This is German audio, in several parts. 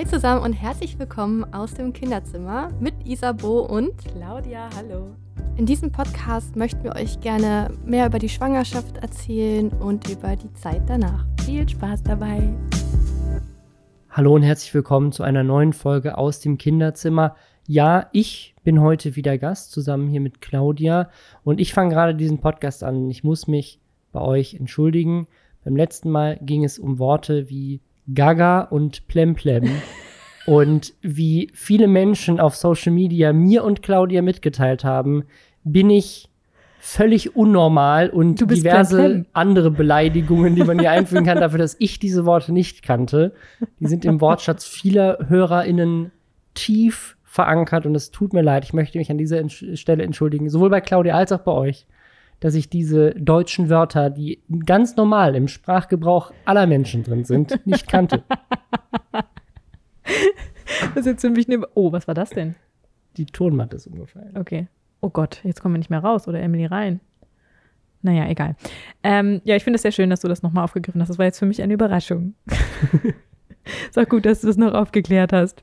Hi zusammen und herzlich willkommen aus dem Kinderzimmer mit Isabo und Claudia. Hallo. In diesem Podcast möchten wir euch gerne mehr über die Schwangerschaft erzählen und über die Zeit danach. Viel Spaß dabei. Hallo und herzlich willkommen zu einer neuen Folge aus dem Kinderzimmer. Ja, ich bin heute wieder Gast zusammen hier mit Claudia und ich fange gerade diesen Podcast an. Ich muss mich bei euch entschuldigen. Beim letzten Mal ging es um Worte wie Gaga und Plemplem. und wie viele Menschen auf Social Media mir und Claudia mitgeteilt haben, bin ich völlig unnormal und diverse Plemplem. andere Beleidigungen, die man hier einfügen kann, dafür, dass ich diese Worte nicht kannte. Die sind im Wortschatz vieler HörerInnen tief verankert und es tut mir leid. Ich möchte mich an dieser Stelle entschuldigen, sowohl bei Claudia als auch bei euch dass ich diese deutschen Wörter, die ganz normal im Sprachgebrauch aller Menschen drin sind, nicht kannte. das ist jetzt für mich eine. Oh, was war das denn? Die Tonmatte ist umgefallen. Okay. Oh Gott, jetzt kommen wir nicht mehr raus oder Emily rein. Naja, egal. Ähm, ja, ich finde es sehr schön, dass du das nochmal aufgegriffen hast. Das war jetzt für mich eine Überraschung. ist auch gut, dass du das noch aufgeklärt hast.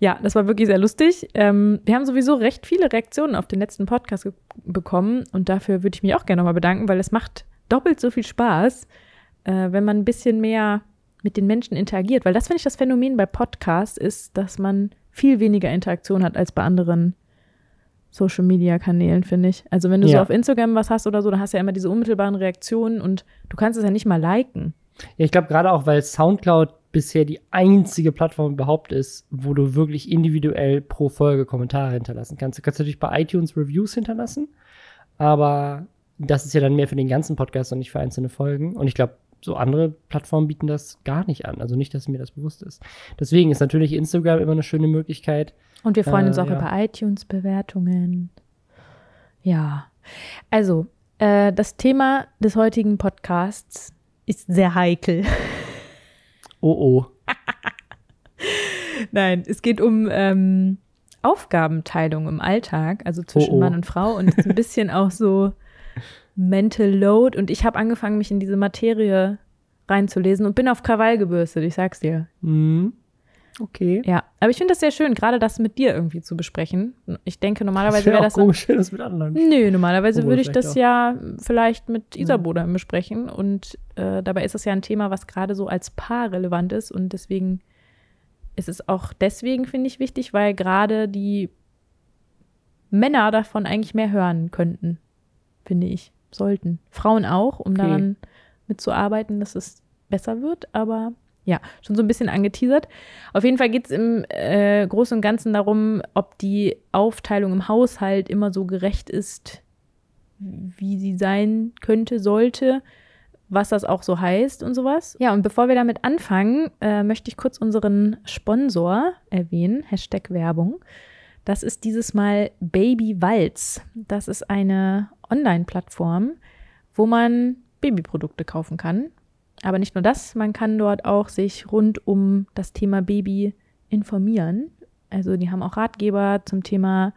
Ja, das war wirklich sehr lustig. Ähm, wir haben sowieso recht viele Reaktionen auf den letzten Podcast bekommen und dafür würde ich mich auch gerne nochmal bedanken, weil es macht doppelt so viel Spaß, äh, wenn man ein bisschen mehr mit den Menschen interagiert. Weil das finde ich das Phänomen bei Podcasts ist, dass man viel weniger Interaktion hat als bei anderen Social Media Kanälen, finde ich. Also wenn du ja. so auf Instagram was hast oder so, dann hast du ja immer diese unmittelbaren Reaktionen und du kannst es ja nicht mal liken. Ja, ich glaube gerade auch, weil Soundcloud bisher die einzige Plattform überhaupt ist, wo du wirklich individuell pro Folge Kommentare hinterlassen kannst. Du kannst natürlich bei iTunes Reviews hinterlassen, aber das ist ja dann mehr für den ganzen Podcast und nicht für einzelne Folgen. Und ich glaube, so andere Plattformen bieten das gar nicht an. Also nicht, dass mir das bewusst ist. Deswegen ist natürlich Instagram immer eine schöne Möglichkeit. Und wir freuen äh, uns auch ja. über iTunes-Bewertungen. Ja. Also, äh, das Thema des heutigen Podcasts ist sehr heikel. Oh oh. Nein, es geht um ähm, Aufgabenteilung im Alltag, also zwischen oh oh. Mann und Frau und ein bisschen auch so Mental Load. Und ich habe angefangen, mich in diese Materie reinzulesen und bin auf Krawall gebürstet, ich sag's dir. Mhm. Okay. Ja, aber ich finde das sehr schön, gerade das mit dir irgendwie zu besprechen. Ich denke, normalerweise wäre das. Komisch, das mit anderen. Nö, normalerweise würde ich das auch. ja vielleicht mit Isabo dann besprechen. Und äh, dabei ist es ja ein Thema, was gerade so als Paar relevant ist. Und deswegen ist es auch deswegen, finde ich, wichtig, weil gerade die Männer davon eigentlich mehr hören könnten, finde ich. Sollten. Frauen auch, um okay. daran mitzuarbeiten, dass es besser wird, aber ja, schon so ein bisschen angeteasert. Auf jeden Fall geht es im äh, Großen und Ganzen darum, ob die Aufteilung im Haushalt immer so gerecht ist, wie sie sein könnte, sollte, was das auch so heißt und sowas. Ja, und bevor wir damit anfangen, äh, möchte ich kurz unseren Sponsor erwähnen, Hashtag Werbung. Das ist dieses Mal Baby Walz. Das ist eine Online-Plattform, wo man Babyprodukte kaufen kann. Aber nicht nur das, man kann dort auch sich rund um das Thema Baby informieren. Also die haben auch Ratgeber zum Thema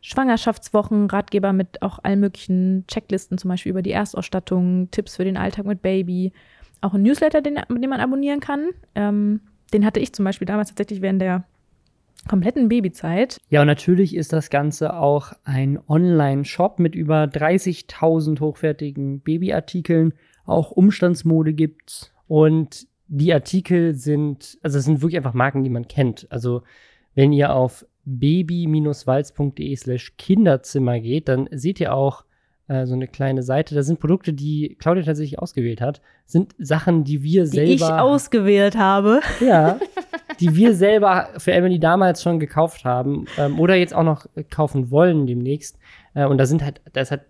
Schwangerschaftswochen, Ratgeber mit auch allen möglichen Checklisten, zum Beispiel über die Erstausstattung, Tipps für den Alltag mit Baby. Auch ein Newsletter, den, den man abonnieren kann. Ähm, den hatte ich zum Beispiel damals tatsächlich während der kompletten Babyzeit. Ja, und natürlich ist das Ganze auch ein Online-Shop mit über 30.000 hochwertigen Babyartikeln auch Umstandsmode gibt. Und die Artikel sind, also es sind wirklich einfach Marken, die man kennt. Also wenn ihr auf baby-walz.de slash Kinderzimmer geht, dann seht ihr auch äh, so eine kleine Seite. Da sind Produkte, die Claudia tatsächlich ausgewählt hat. Sind Sachen, die wir die selber. Die ich ausgewählt habe. Ja. Die wir selber für Emily damals schon gekauft haben ähm, oder jetzt auch noch kaufen wollen demnächst. Äh, und da sind halt, da ist halt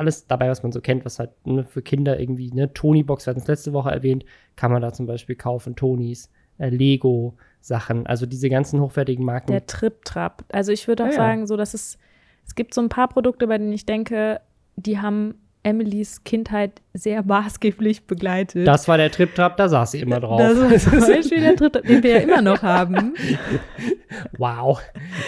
alles dabei, was man so kennt, was halt ne, für Kinder irgendwie, ne, Tony-Box, wir hatten es letzte Woche erwähnt, kann man da zum Beispiel kaufen, Tonys, äh, Lego, Sachen, also diese ganzen hochwertigen Marken. Der Trip-Trap. Also ich würde auch ja, sagen, so dass es, es gibt so ein paar Produkte, bei denen ich denke, die haben Emilys Kindheit sehr maßgeblich begleitet. Das war der Trip-Trap, da saß sie immer drauf. Das ist zum Beispiel der Trip, den wir ja immer noch haben. Wow,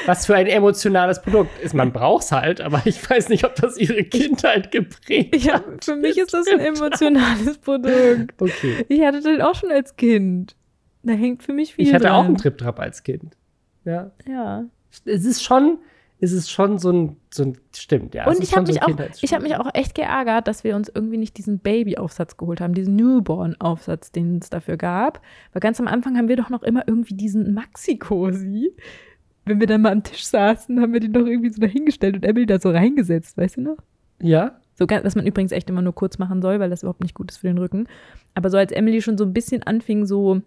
was für ein emotionales Produkt ist. Man braucht es halt, aber ich weiß nicht, ob das ihre Kindheit geprägt ja, hat. Ja, für mich ist das ein emotionales Produkt. Okay. Ich hatte den auch schon als Kind. Da hängt für mich viel Ich hatte dran. auch einen Trip-Trap als Kind. Ja. Ja. Es ist schon, es ist schon so ein, so ein stimmt, ja. es Und ich habe so mich, ein auch, ich hab mich auch echt geärgert, dass wir uns irgendwie nicht diesen Baby-Aufsatz geholt haben, diesen Newborn-Aufsatz, den es dafür gab. Weil ganz am Anfang haben wir doch noch immer irgendwie diesen Maxi-Cosi. Wenn wir dann mal am Tisch saßen, haben wir den doch irgendwie so dahingestellt und Emily da so reingesetzt, weißt du noch? Ja? So, was man übrigens echt immer nur kurz machen soll, weil das überhaupt nicht gut ist für den Rücken. Aber so als Emily schon so ein bisschen anfing, so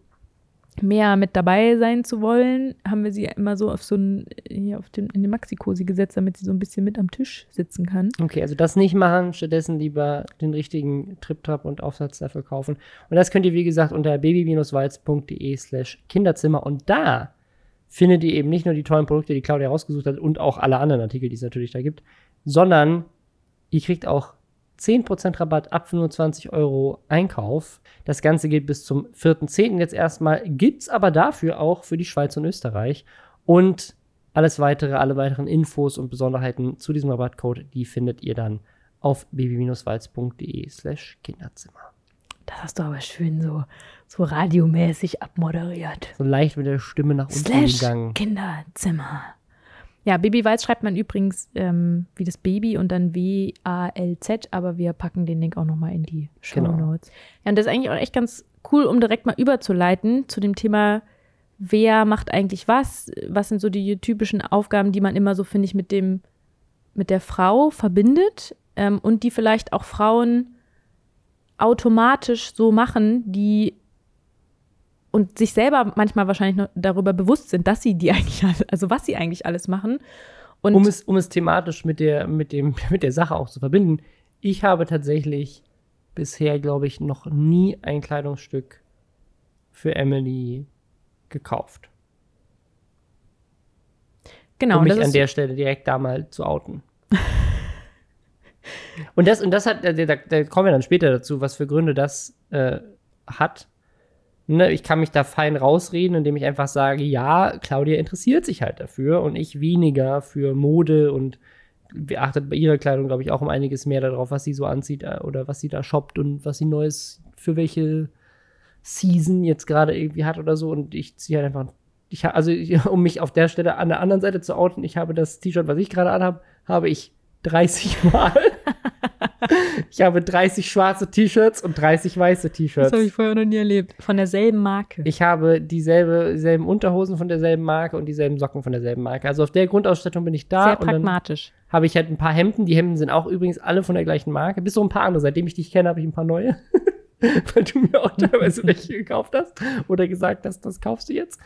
mehr mit dabei sein zu wollen, haben wir sie immer so auf so einen, hier auf den, in den Maxi-Cosi gesetzt, damit sie so ein bisschen mit am Tisch sitzen kann. Okay, also das nicht machen, stattdessen lieber den richtigen Trip-Trap und Aufsatz dafür kaufen. Und das könnt ihr, wie gesagt, unter baby-walz.de slash Kinderzimmer und da findet ihr eben nicht nur die tollen Produkte, die Claudia rausgesucht hat und auch alle anderen Artikel, die es natürlich da gibt, sondern ihr kriegt auch 10% Rabatt ab 25 Euro Einkauf. Das Ganze geht bis zum 4.10. jetzt erstmal, gibt's aber dafür auch für die Schweiz und Österreich. Und alles weitere, alle weiteren Infos und Besonderheiten zu diesem Rabattcode, die findet ihr dann auf baby-walz.de slash Kinderzimmer. Das hast du aber schön so, so radiomäßig abmoderiert. So leicht mit der Stimme nach unten Slash gegangen. Kinderzimmer. Ja, Baby Weiß schreibt man übrigens ähm, wie das Baby und dann W-A-L-Z, aber wir packen den Link auch nochmal in die Show Genau. Notes. Ja, und das ist eigentlich auch echt ganz cool, um direkt mal überzuleiten zu dem Thema, wer macht eigentlich was? Was sind so die typischen Aufgaben, die man immer so, finde ich, mit dem, mit der Frau verbindet ähm, und die vielleicht auch Frauen automatisch so machen, die und sich selber manchmal wahrscheinlich noch darüber bewusst sind, dass sie die eigentlich, also was sie eigentlich alles machen. Und Um es, um es thematisch mit der, mit, dem, mit der Sache auch zu verbinden, ich habe tatsächlich bisher, glaube ich, noch nie ein Kleidungsstück für Emily gekauft. genau, um mich an der Stelle direkt da mal zu outen. und das, und das hat, da, da, da kommen wir dann später dazu, was für Gründe das äh, hat. Ne, ich kann mich da fein rausreden, indem ich einfach sage, ja, Claudia interessiert sich halt dafür und ich weniger für Mode und achtet bei ihrer Kleidung, glaube ich, auch um einiges mehr darauf, was sie so anzieht äh, oder was sie da shoppt und was sie Neues für welche Season jetzt gerade irgendwie hat oder so. Und ich ziehe halt einfach, ich, also um mich auf der Stelle an der anderen Seite zu outen, ich habe das T-Shirt, was ich gerade anhabe, habe ich 30 Mal. ich habe 30 schwarze T-Shirts und 30 weiße das T-Shirts. habe ich vorher noch nie erlebt. Von derselben Marke. Ich habe dieselbe, dieselben Unterhosen von derselben Marke und dieselben Socken von derselben Marke. Also auf der Grundausstattung bin ich da. Sehr pragmatisch. habe ich halt ein paar Hemden. Die Hemden sind auch übrigens alle von der gleichen Marke. Bis so ein paar andere. Seitdem ich dich kenne, habe ich ein paar neue. Weil du mir auch teilweise welche gekauft hast. Oder gesagt hast, das kaufst du jetzt.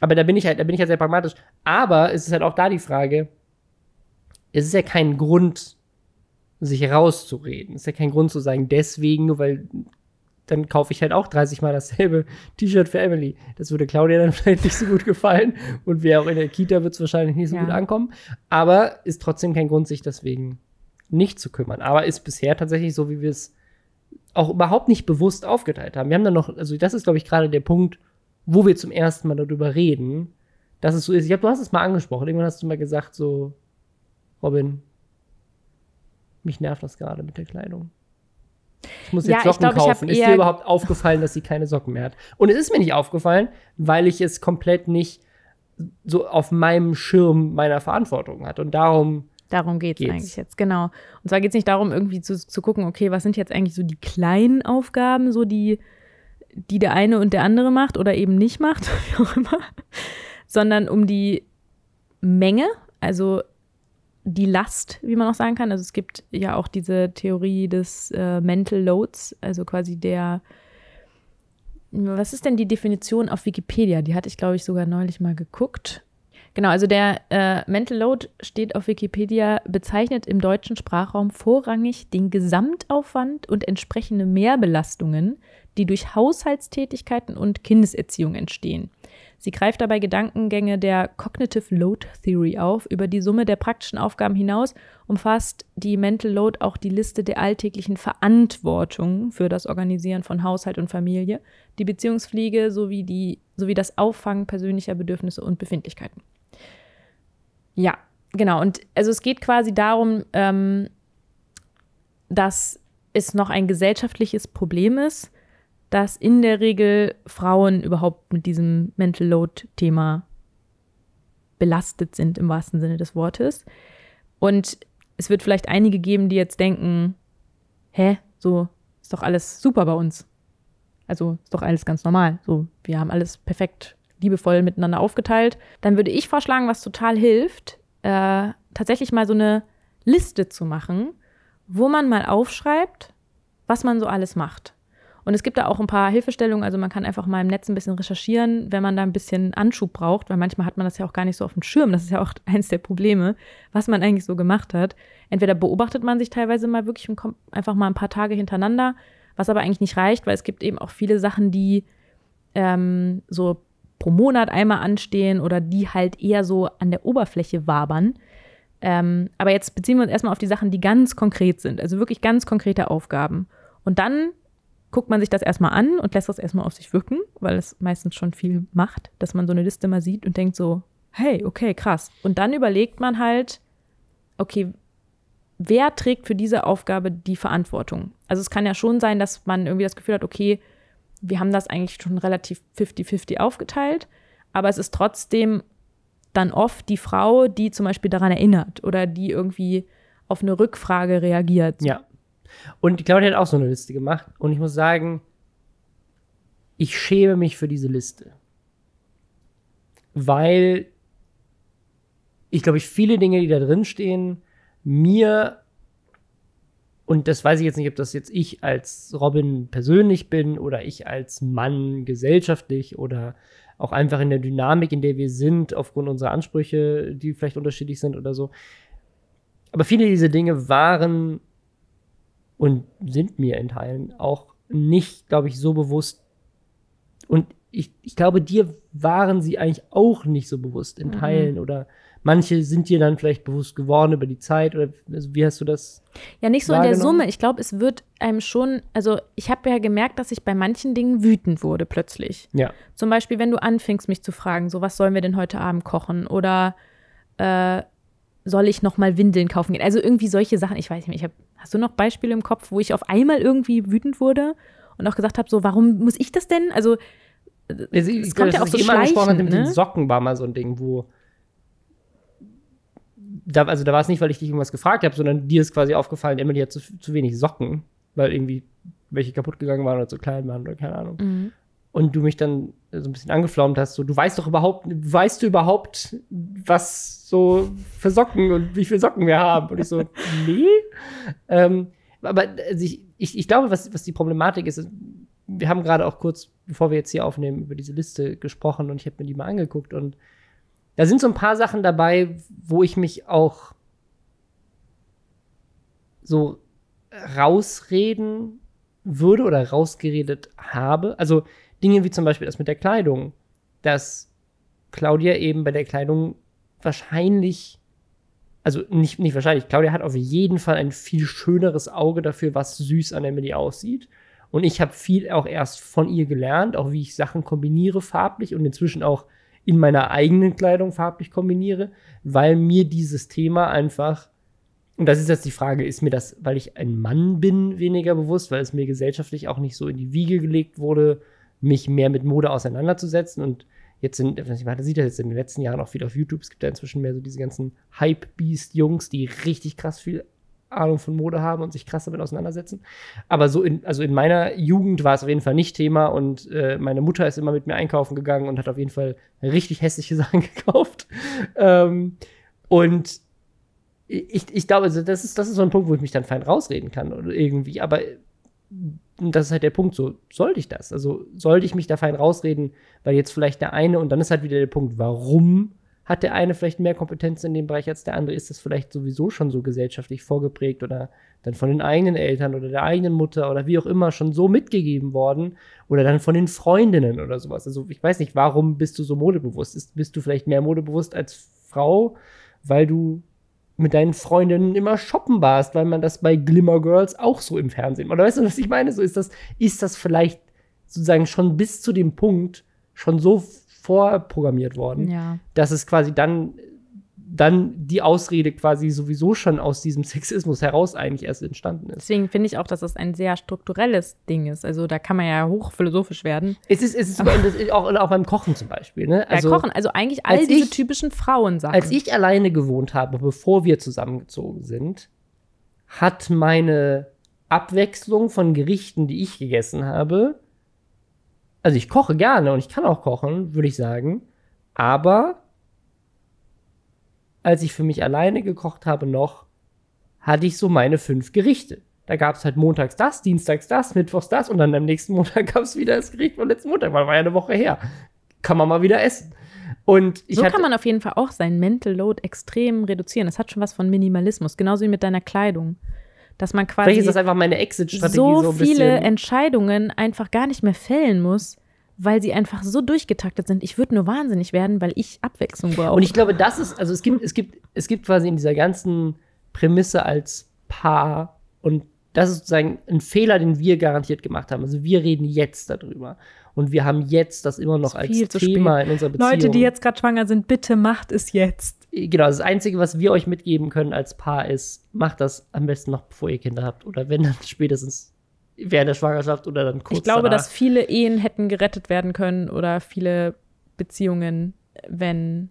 Aber da bin ich halt, da bin ich halt sehr pragmatisch. Aber es ist halt auch da die Frage, es ist ja kein Grund, sich rauszureden. Es ist ja kein Grund zu sagen, deswegen, nur weil dann kaufe ich halt auch 30 Mal dasselbe T-Shirt für Emily. Das würde Claudia dann vielleicht nicht so gut gefallen. Und wer auch in der Kita wird es wahrscheinlich nicht so Ja. gut ankommen. Aber ist trotzdem kein Grund, sich deswegen nicht zu kümmern. Aber ist bisher tatsächlich so, wie wir es auch überhaupt nicht bewusst aufgeteilt haben. Wir haben dann noch, also das ist, glaube ich, gerade der Punkt, wo wir zum ersten Mal darüber reden, dass es so ist. Ich glaube, du hast es mal angesprochen. Irgendwann hast du mal gesagt, so, Robin, mich nervt das gerade mit der Kleidung. Ich muss Ja, jetzt ich Socken glaub, kaufen. Ist dir überhaupt aufgefallen, dass sie keine Socken mehr hat? Und es ist mir nicht aufgefallen, weil ich es komplett nicht so auf meinem Schirm meiner Verantwortung hatte. Und darum, Darum geht es eigentlich jetzt, genau. Und zwar geht es nicht darum, irgendwie zu, zu gucken, okay, was sind jetzt eigentlich so die kleinen Aufgaben, so die, die der eine und der andere macht oder eben nicht macht, wie auch immer, sondern um die Menge, also die Last, wie man auch sagen kann. Also es gibt ja auch diese Theorie des äh, Mental Loads, also quasi der, was ist denn die Definition auf Wikipedia? Die hatte ich, glaube ich, sogar neulich mal geguckt. Genau, also der äh, Mental Load steht auf Wikipedia, bezeichnet im deutschen Sprachraum vorrangig den Gesamtaufwand und entsprechende Mehrbelastungen, die durch Haushaltstätigkeiten und Kindeserziehung entstehen. Sie greift dabei Gedankengänge der Cognitive Load Theory auf. Über die Summe der praktischen Aufgaben hinaus umfasst die Mental Load auch die Liste der alltäglichen Verantwortung für das Organisieren von Haushalt und Familie, die Beziehungspflege sowie, die, sowie das Auffangen persönlicher Bedürfnisse und Befindlichkeiten. Ja, genau. Und also es geht quasi darum, ähm, dass es noch ein gesellschaftliches Problem ist, dass in der Regel Frauen überhaupt mit diesem Mental Load-Thema belastet sind, im wahrsten Sinne des Wortes. Und es wird vielleicht einige geben, die jetzt denken, hä, so ist doch alles super bei uns. Also ist doch alles ganz normal. So, wir haben alles perfekt liebevoll miteinander aufgeteilt. Dann würde ich vorschlagen, was total hilft, äh, tatsächlich mal so eine Liste zu machen, wo man mal aufschreibt, was man so alles macht. Und es gibt da auch ein paar Hilfestellungen, also man kann einfach mal im Netz ein bisschen recherchieren, wenn man da ein bisschen Anschub braucht, weil manchmal hat man das ja auch gar nicht so auf dem Schirm. Das ist ja auch eins der Probleme, was man eigentlich so gemacht hat. Entweder beobachtet man sich teilweise mal wirklich und kommt einfach mal ein paar Tage hintereinander, was aber eigentlich nicht reicht, weil es gibt eben auch viele Sachen, die ähm, so pro Monat einmal anstehen oder die halt eher so an der Oberfläche wabern. Ähm, aber jetzt beziehen wir uns erstmal auf die Sachen, die ganz konkret sind, also wirklich ganz konkrete Aufgaben. Und dann guckt man sich das erstmal an und lässt das erstmal auf sich wirken, weil es meistens schon viel macht, dass man so eine Liste mal sieht und denkt so, hey, okay, krass. Und dann überlegt man halt, okay, wer trägt für diese Aufgabe die Verantwortung? Also es kann ja schon sein, dass man irgendwie das Gefühl hat, okay, wir haben das eigentlich schon relativ 50-50 aufgeteilt, aber es ist trotzdem dann oft die Frau, die zum Beispiel daran erinnert oder die irgendwie auf eine Rückfrage reagiert. Ja. Und die Claudia hat auch so eine Liste gemacht und ich muss sagen, ich schäme mich für diese Liste. Weil ich glaube, ich viele Dinge, die da drin stehen, mir und das weiß ich jetzt nicht, ob das jetzt ich als Robin persönlich bin oder ich als Mann gesellschaftlich oder auch einfach in der Dynamik, in der wir sind, aufgrund unserer Ansprüche, die vielleicht unterschiedlich sind oder so. Aber viele dieser Dinge waren und sind mir in Teilen auch nicht, glaube ich, so bewusst. Und ich, ich glaube, dir waren sie eigentlich auch nicht so bewusst in mhm. Teilen mhm. oder Manche sind dir dann vielleicht bewusst geworden über die Zeit oder also wie hast du das? Ja, nicht so in der Summe. Ich glaube, es wird einem schon, also ich habe ja gemerkt, dass ich bei manchen Dingen wütend wurde plötzlich. Ja. Zum Beispiel, wenn du anfingst, mich zu fragen, so was sollen wir denn heute Abend kochen oder äh, soll ich noch mal Windeln kaufen gehen? Also irgendwie solche Sachen. Ich weiß nicht, ich hab, hast du noch Beispiele im Kopf, wo ich auf einmal irgendwie wütend wurde und auch gesagt habe, so warum muss ich das denn? Also es, es kommt ja auch so schleichend, ne? mit den Socken war mal so ein Ding, wo da, also da war es nicht, weil ich dich irgendwas gefragt habe, sondern dir ist quasi aufgefallen, Emily hat zu, zu wenig Socken, weil irgendwie welche kaputt gegangen waren oder zu klein waren oder keine Ahnung. Mhm. Und du mich dann so ein bisschen angeflaumt hast, so, du weißt doch überhaupt, weißt du überhaupt, was so für Socken und wie viele Socken wir haben? Und ich so, nee. ähm, aber also ich, ich, ich glaube, was, was die Problematik ist, wir haben gerade auch kurz, bevor wir jetzt hier aufnehmen, über diese Liste gesprochen und ich habe mir die mal angeguckt und da sind so ein paar Sachen dabei, wo ich mich auch so rausreden würde oder rausgeredet habe. Also Dinge wie zum Beispiel das mit der Kleidung, dass Claudia eben bei der Kleidung wahrscheinlich, also nicht, nicht wahrscheinlich, Claudia hat auf jeden Fall ein viel schöneres Auge dafür, was süß an Emily aussieht. Und ich habe viel auch erst von ihr gelernt, auch wie ich Sachen kombiniere farblich und inzwischen auch in meiner eigenen Kleidung farblich kombiniere, weil mir dieses Thema einfach, und das ist jetzt die Frage, ist mir das, weil ich ein Mann bin, weniger bewusst, weil es mir gesellschaftlich auch nicht so in die Wiege gelegt wurde, mich mehr mit Mode auseinanderzusetzen und jetzt sind, man sieht das jetzt in den letzten Jahren auch viel auf YouTube, es gibt ja inzwischen mehr so diese ganzen Hype-Beast-Jungs, die richtig krass viel Ahnung von Mode haben und sich krass damit auseinandersetzen. Aber so in, also in meiner Jugend war es auf jeden Fall nicht Thema und äh, meine Mutter ist immer mit mir einkaufen gegangen und hat auf jeden Fall richtig hässliche Sachen gekauft. Ähm, und ich, ich glaube, also das ist, das ist so ein Punkt, wo ich mich dann fein rausreden kann oder irgendwie. Aber das ist halt der Punkt, so sollte ich das? Also sollte ich mich da fein rausreden, weil jetzt vielleicht der eine und dann ist halt wieder der Punkt, warum hat der eine vielleicht mehr Kompetenz in dem Bereich als der andere? Ist das vielleicht sowieso schon so gesellschaftlich vorgeprägt oder dann von den eigenen Eltern oder der eigenen Mutter oder wie auch immer schon so mitgegeben worden oder dann von den Freundinnen oder sowas? Also ich weiß nicht, warum bist du so modebewusst? Ist, bist du vielleicht mehr modebewusst als Frau, weil du mit deinen Freundinnen immer shoppen warst, weil man das bei Glimmer Girls auch so im Fernsehen. Oder weißt du, was ich meine? So ist das, ist das vielleicht sozusagen schon bis zu dem Punkt schon so vorprogrammiert worden, ja. dass es quasi dann dann die Ausrede quasi sowieso schon aus diesem Sexismus heraus eigentlich erst entstanden ist. Deswegen finde ich auch, dass das ein sehr strukturelles Ding ist. Also da kann man ja hochphilosophisch werden. Es ist, es ist auch, auch beim Kochen zum Beispiel. Ne? Also, ja, Kochen, also eigentlich all diese ich, typischen Frauensachen. Als ich alleine gewohnt habe, bevor wir zusammengezogen sind, hat meine Abwechslung von Gerichten, die ich gegessen habe, also ich koche gerne und ich kann auch kochen, würde ich sagen, aber als ich für mich alleine gekocht habe noch, hatte ich so meine fünf Gerichte. Da gab es halt montags das, dienstags das, mittwochs das und dann am nächsten Montag gab es wieder das Gericht von letzten Montag, weil war ja eine Woche her. Kann man mal wieder essen. Und so kann man auf jeden Fall auch sein Mental Load extrem reduzieren. Das hat schon was von Minimalismus, genauso wie mit deiner Kleidung. Dass man quasi Vielleicht ist das einfach meine Exit-Strategie so, so viele Entscheidungen einfach gar nicht mehr fällen muss, weil sie einfach so durchgetaktet sind. Ich würde nur wahnsinnig werden, weil ich Abwechslung brauche. Und ich glaube, das ist, also es gibt, es gibt, es gibt quasi in dieser ganzen Prämisse als Paar und das ist sozusagen ein Fehler, den wir garantiert gemacht haben. Also wir reden jetzt darüber. Und wir haben jetzt das immer noch als Thema in unserer Beziehung. Leute, die jetzt gerade schwanger sind, bitte macht es jetzt. Genau, das Einzige, was wir euch mitgeben können als Paar ist, macht das am besten noch, bevor ihr Kinder habt. Oder wenn dann spätestens während der Schwangerschaft oder dann kurz Ich glaube, danach. dass viele Ehen hätten gerettet werden können oder viele Beziehungen, wenn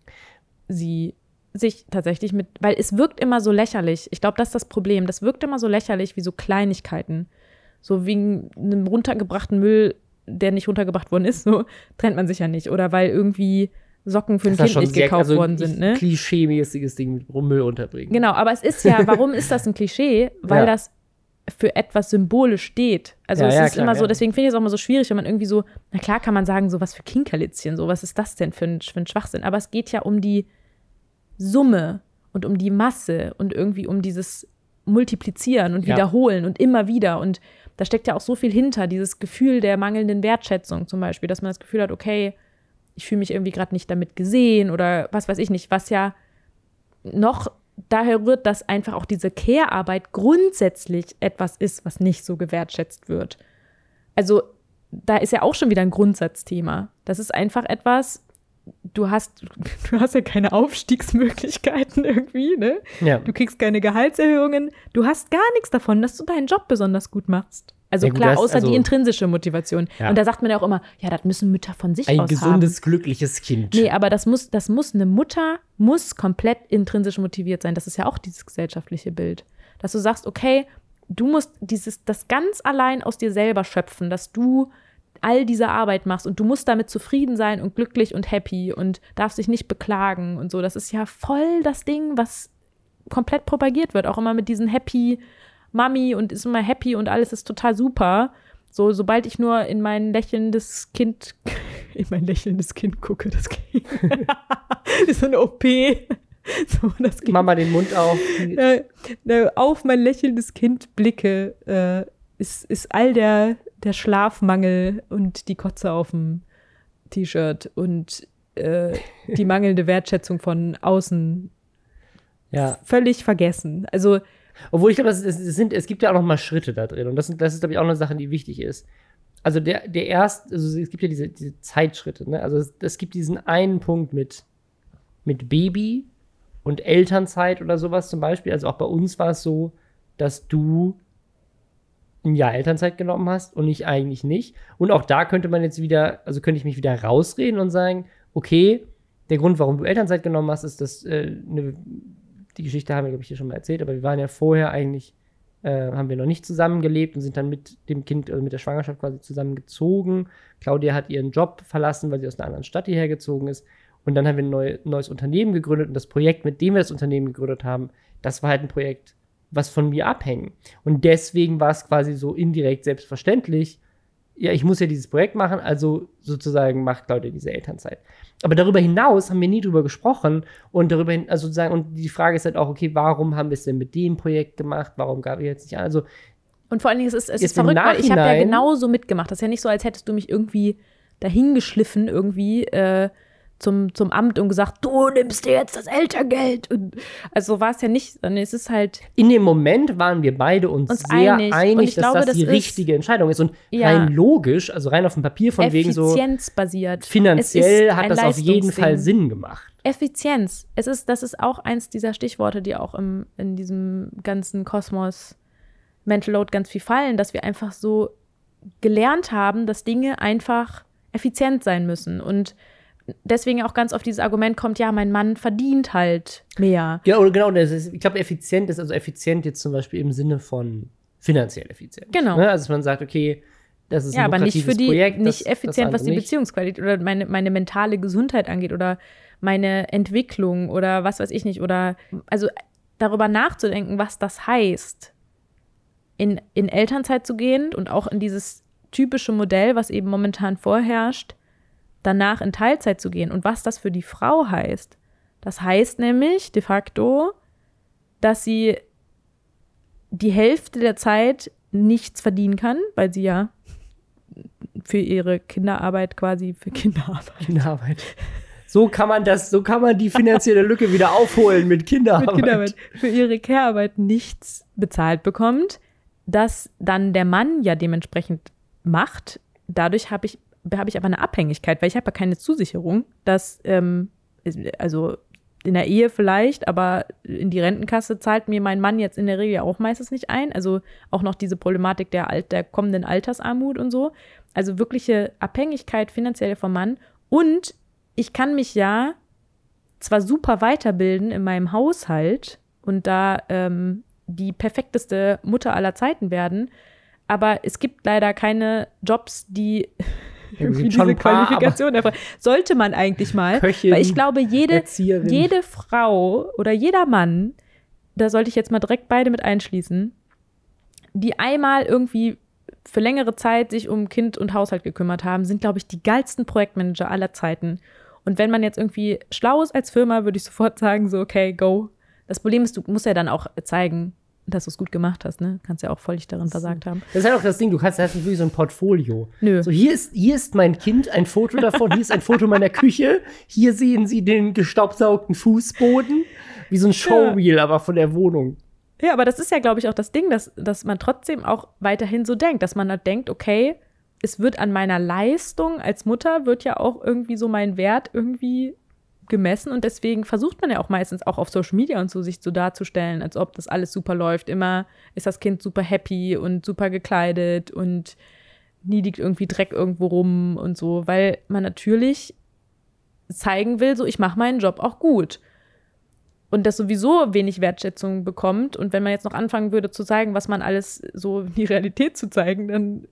sie sich tatsächlich mit, weil es wirkt immer so lächerlich. Ich glaube, das ist das Problem. Das wirkt immer so lächerlich wie so Kleinigkeiten. So wegen einem runtergebrachten Müll, der nicht runtergebracht worden ist, so trennt man sich ja nicht. Oder weil irgendwie Socken für ein Kind nicht gekauft also worden sind. Ne? Klischee-mäßiges Ding mit Müll unterbringen. Genau, aber es ist ja, warum ist das ein Klischee? Weil ja. das für etwas symbolisch steht. Also ja, es ja, ist klar, immer so, deswegen finde ich es auch immer so schwierig, wenn man irgendwie so, na klar kann man sagen, so was für Kinkerlitzchen, so was ist das denn für ein, für ein Schwachsinn? Aber es geht ja um die Summe und um die Masse und irgendwie um dieses Multiplizieren und Wiederholen und immer wieder. Und da steckt ja auch so viel hinter, dieses Gefühl der mangelnden Wertschätzung zum Beispiel, dass man das Gefühl hat, okay, ich fühle mich irgendwie gerade nicht damit gesehen oder was weiß ich nicht, was ja noch daher rührt, dass einfach auch diese Care-Arbeit grundsätzlich etwas ist, was nicht so gewertschätzt wird. Also da ist ja auch schon wieder ein Grundsatzthema. Das ist einfach etwas, du hast, du hast ja keine Aufstiegsmöglichkeiten irgendwie, ne? Ja. Du kriegst keine Gehaltserhöhungen, du hast gar nichts davon, dass du deinen Job besonders gut machst. Also ja, klar, außer also, die intrinsische Motivation. Ja. Und da sagt man ja auch immer, ja, das müssen Mütter von sich Ein aus gesundes, haben. glückliches Kind. Nee, aber das muss, das muss, eine Mutter muss komplett intrinsisch motiviert sein. Das ist ja auch dieses gesellschaftliche Bild. Dass du sagst, okay, du musst dieses, das ganz allein aus dir selber schöpfen, dass du all diese Arbeit machst und du musst damit zufrieden sein und glücklich und happy und darfst dich nicht beklagen und so. Das ist ja voll das Ding, was komplett propagiert wird. Auch immer mit diesen Happy Mami und ist immer happy und alles ist total super. So, sobald ich nur in mein lächelndes Kind, in mein lächelndes Kind gucke, das Kind ist so eine OP. So, das kind, Mama den Mund auf. Auf mein lächelndes Kind blicke, äh, ist, ist all der, der Schlafmangel und die Kotze auf dem T-Shirt und äh, die mangelnde Wertschätzung von außen ja. völlig vergessen. Also obwohl ich glaube, es, sind, es gibt ja auch noch mal Schritte da drin. Und das, das ist, glaube ich, auch eine Sache, die wichtig ist. Also der, der erst, also es gibt ja diese, diese Zeitschritte, ne? Also es, es gibt diesen einen Punkt mit, mit Baby und Elternzeit oder sowas zum Beispiel. Also auch bei uns war es so, dass du ein Jahr Elternzeit genommen hast und ich eigentlich nicht. Und auch da könnte man jetzt wieder, also könnte ich mich wieder rausreden und sagen, okay, der Grund, warum du Elternzeit genommen hast, ist, dass äh, eine die Geschichte haben wir, glaube ich, hier schon mal erzählt, aber wir waren ja vorher eigentlich, äh, haben wir noch nicht zusammengelebt und sind dann mit dem Kind, also mit der Schwangerschaft quasi zusammengezogen. Claudia hat ihren Job verlassen, weil sie aus einer anderen Stadt hierher gezogen ist. Und dann haben wir ein neu, neues Unternehmen gegründet und das Projekt, mit dem wir das Unternehmen gegründet haben, das war halt ein Projekt, was von mir abhängt. Und deswegen war es quasi so indirekt selbstverständlich, ja, ich muss ja dieses Projekt machen, also sozusagen macht Claudia diese Elternzeit. Aber darüber hinaus haben wir nie drüber gesprochen und darüber hin, also sozusagen, und die Frage ist halt auch, okay, warum haben wir es denn mit dem Projekt gemacht? Warum gab es jetzt nicht an? Also und vor allen Dingen, es ist, es ist verrückt, weil ich habe ja genauso mitgemacht. Das ist ja nicht so, als hättest du mich irgendwie dahingeschliffen, irgendwie äh, zum, zum Amt und gesagt, du nimmst dir jetzt das Elterngeld. Und also war es ja nicht, sondern es ist halt. In dem Moment waren wir beide uns, uns sehr einig, einig dass glaube, das die das richtige Entscheidung ist. Und ja, rein logisch, also rein auf dem Papier von wegen so. Effizienzbasiert. Finanziell hat das auf jeden Fall Sinn gemacht. Effizienz. Es ist, das ist auch eins dieser Stichworte, die auch im, in diesem ganzen Kosmos Mental Load ganz viel fallen, dass wir einfach so gelernt haben, dass Dinge einfach effizient sein müssen. Und deswegen auch ganz oft dieses Argument kommt, ja, mein Mann verdient halt mehr. Genau, genau. Ist, ich glaube, effizient ist also effizient jetzt zum Beispiel im Sinne von finanziell effizient. Genau. Ne? Also, dass man sagt, okay, das ist ein ja, aber nicht für die, Projekt, nicht effizient, was die nicht. Beziehungsqualität oder meine, meine mentale Gesundheit angeht oder meine Entwicklung oder was weiß ich nicht. Oder also darüber nachzudenken, was das heißt, in, in Elternzeit zu gehen und auch in dieses typische Modell, was eben momentan vorherrscht, danach in Teilzeit zu gehen und was das für die Frau heißt. Das heißt nämlich de facto, dass sie die Hälfte der Zeit nichts verdienen kann, weil sie ja für ihre Kinderarbeit quasi für Kinderarbeit. Kinderarbeit. So kann man das, so kann man die finanzielle Lücke wieder aufholen mit Kinderarbeit. mit Kinderarbeit. Für ihre Care-Arbeit nichts bezahlt bekommt, das dann der Mann ja dementsprechend macht. Dadurch habe ich habe ich aber eine Abhängigkeit, weil ich habe ja keine Zusicherung, dass, ähm, also in der Ehe vielleicht, aber in die Rentenkasse zahlt mir mein Mann jetzt in der Regel auch meistens nicht ein. Also auch noch diese Problematik der, Alt der kommenden Altersarmut und so. Also wirkliche Abhängigkeit finanziell vom Mann. Und ich kann mich ja zwar super weiterbilden in meinem Haushalt und da ähm, die perfekteste Mutter aller Zeiten werden, aber es gibt leider keine Jobs, die irgendwie diese paar, Qualifikation. Sollte man eigentlich mal. Köchin, weil ich glaube, jede, jede Frau oder jeder Mann, da sollte ich jetzt mal direkt beide mit einschließen, die einmal irgendwie für längere Zeit sich um Kind und Haushalt gekümmert haben, sind, glaube ich, die geilsten Projektmanager aller Zeiten. Und wenn man jetzt irgendwie schlau ist als Firma, würde ich sofort sagen, so, okay, go. Das Problem ist, du musst ja dann auch zeigen, dass du es gut gemacht hast, ne? Kannst ja auch völlig darin versagt haben. Das ist halt auch das Ding, du kannst, hast wirklich so ein Portfolio. Nö. So, hier ist, hier ist mein Kind, ein Foto davon, hier ist ein Foto meiner Küche, hier sehen sie den gestaubsaugten Fußboden, wie so ein Showreel, ja. aber von der Wohnung. Ja, aber das ist ja, glaube ich, auch das Ding, dass, dass man trotzdem auch weiterhin so denkt, dass man halt denkt, okay, es wird an meiner Leistung als Mutter, wird ja auch irgendwie so mein Wert irgendwie gemessen und deswegen versucht man ja auch meistens auch auf Social Media und so sich so darzustellen, als ob das alles super läuft. Immer ist das Kind super happy und super gekleidet und nie liegt irgendwie Dreck irgendwo rum und so, weil man natürlich zeigen will, so ich mache meinen Job auch gut. Und das sowieso wenig Wertschätzung bekommt. Und wenn man jetzt noch anfangen würde zu zeigen, was man alles so in die Realität zu zeigen, dann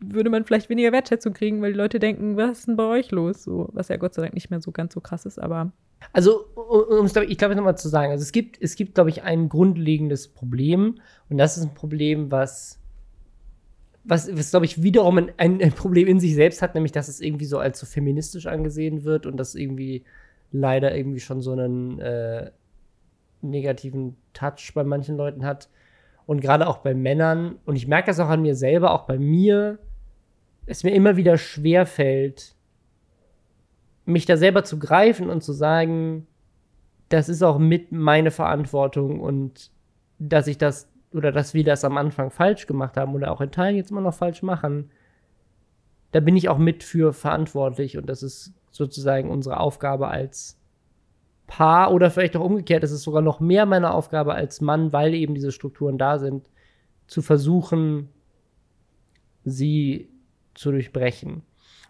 würde man vielleicht weniger Wertschätzung kriegen, weil die Leute denken, was ist denn bei euch los? So, was ja Gott sei Dank nicht mehr so ganz so krass ist, aber. Also, um es, ich glaube, nochmal zu sagen, also es gibt, es gibt, glaube ich, ein grundlegendes Problem und das ist ein Problem, was, was, was glaube ich, wiederum ein, ein, Problem in sich selbst hat, nämlich, dass es irgendwie so als so feministisch angesehen wird und das irgendwie leider irgendwie schon so einen äh, negativen Touch bei manchen Leuten hat und gerade auch bei Männern und ich merke das auch an mir selber, auch bei mir, es mir immer wieder schwer fällt, mich da selber zu greifen und zu sagen, das ist auch mit meine Verantwortung und dass ich das oder dass wir das am Anfang falsch gemacht haben oder auch in Teilen jetzt immer noch falsch machen, da bin ich auch mit für verantwortlich und das ist sozusagen unsere Aufgabe als Paar oder vielleicht auch umgekehrt, es ist sogar noch mehr meine Aufgabe als Mann, weil eben diese Strukturen da sind, zu versuchen, sie zu durchbrechen.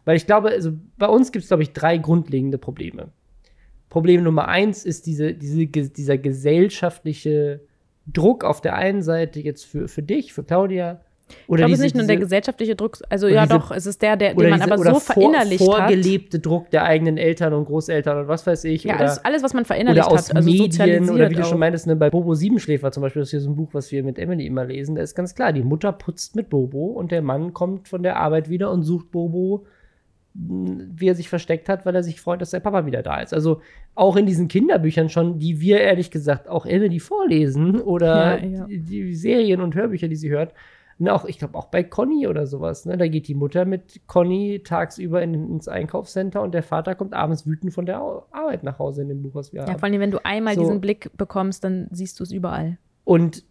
Weil ich glaube, also bei uns gibt es, glaube ich, drei grundlegende Probleme. Problem Nummer eins ist diese, diese, dieser gesellschaftliche Druck auf der einen Seite jetzt für, für dich, für Claudia, oder ich glaube, es ist nicht nur der gesellschaftliche Druck, also ja diese, doch, es ist der, der den man diese, aber so vor, verinnerlicht vorgelebte hat. Vorgelebte Druck der eigenen Eltern und Großeltern und was weiß ich. Ja, oder, alles, alles, was man verinnerlicht oder aus hat. Also Medien oder wie du schon meintest, ne, bei Bobo Siebenschläfer zum Beispiel, das ist hier so ein Buch, was wir mit Emily immer lesen, da ist ganz klar, die Mutter putzt mit Bobo und der Mann kommt von der Arbeit wieder und sucht Bobo wie er sich versteckt hat, weil er sich freut, dass der Papa wieder da ist. Also auch in diesen Kinderbüchern schon, die wir ehrlich gesagt auch Emily vorlesen oder ja, ja. Die, die Serien und Hörbücher, die sie hört, Und auch, ich glaube, auch bei Conny oder sowas, ne? Da geht die Mutter mit Conny tagsüber in, ins Einkaufscenter und der Vater kommt abends wütend von der Arbeit nach Hause in dem Buch, was wir ja, haben. vor allem, wenn du einmal so. diesen Blick bekommst, dann siehst du es überall. Und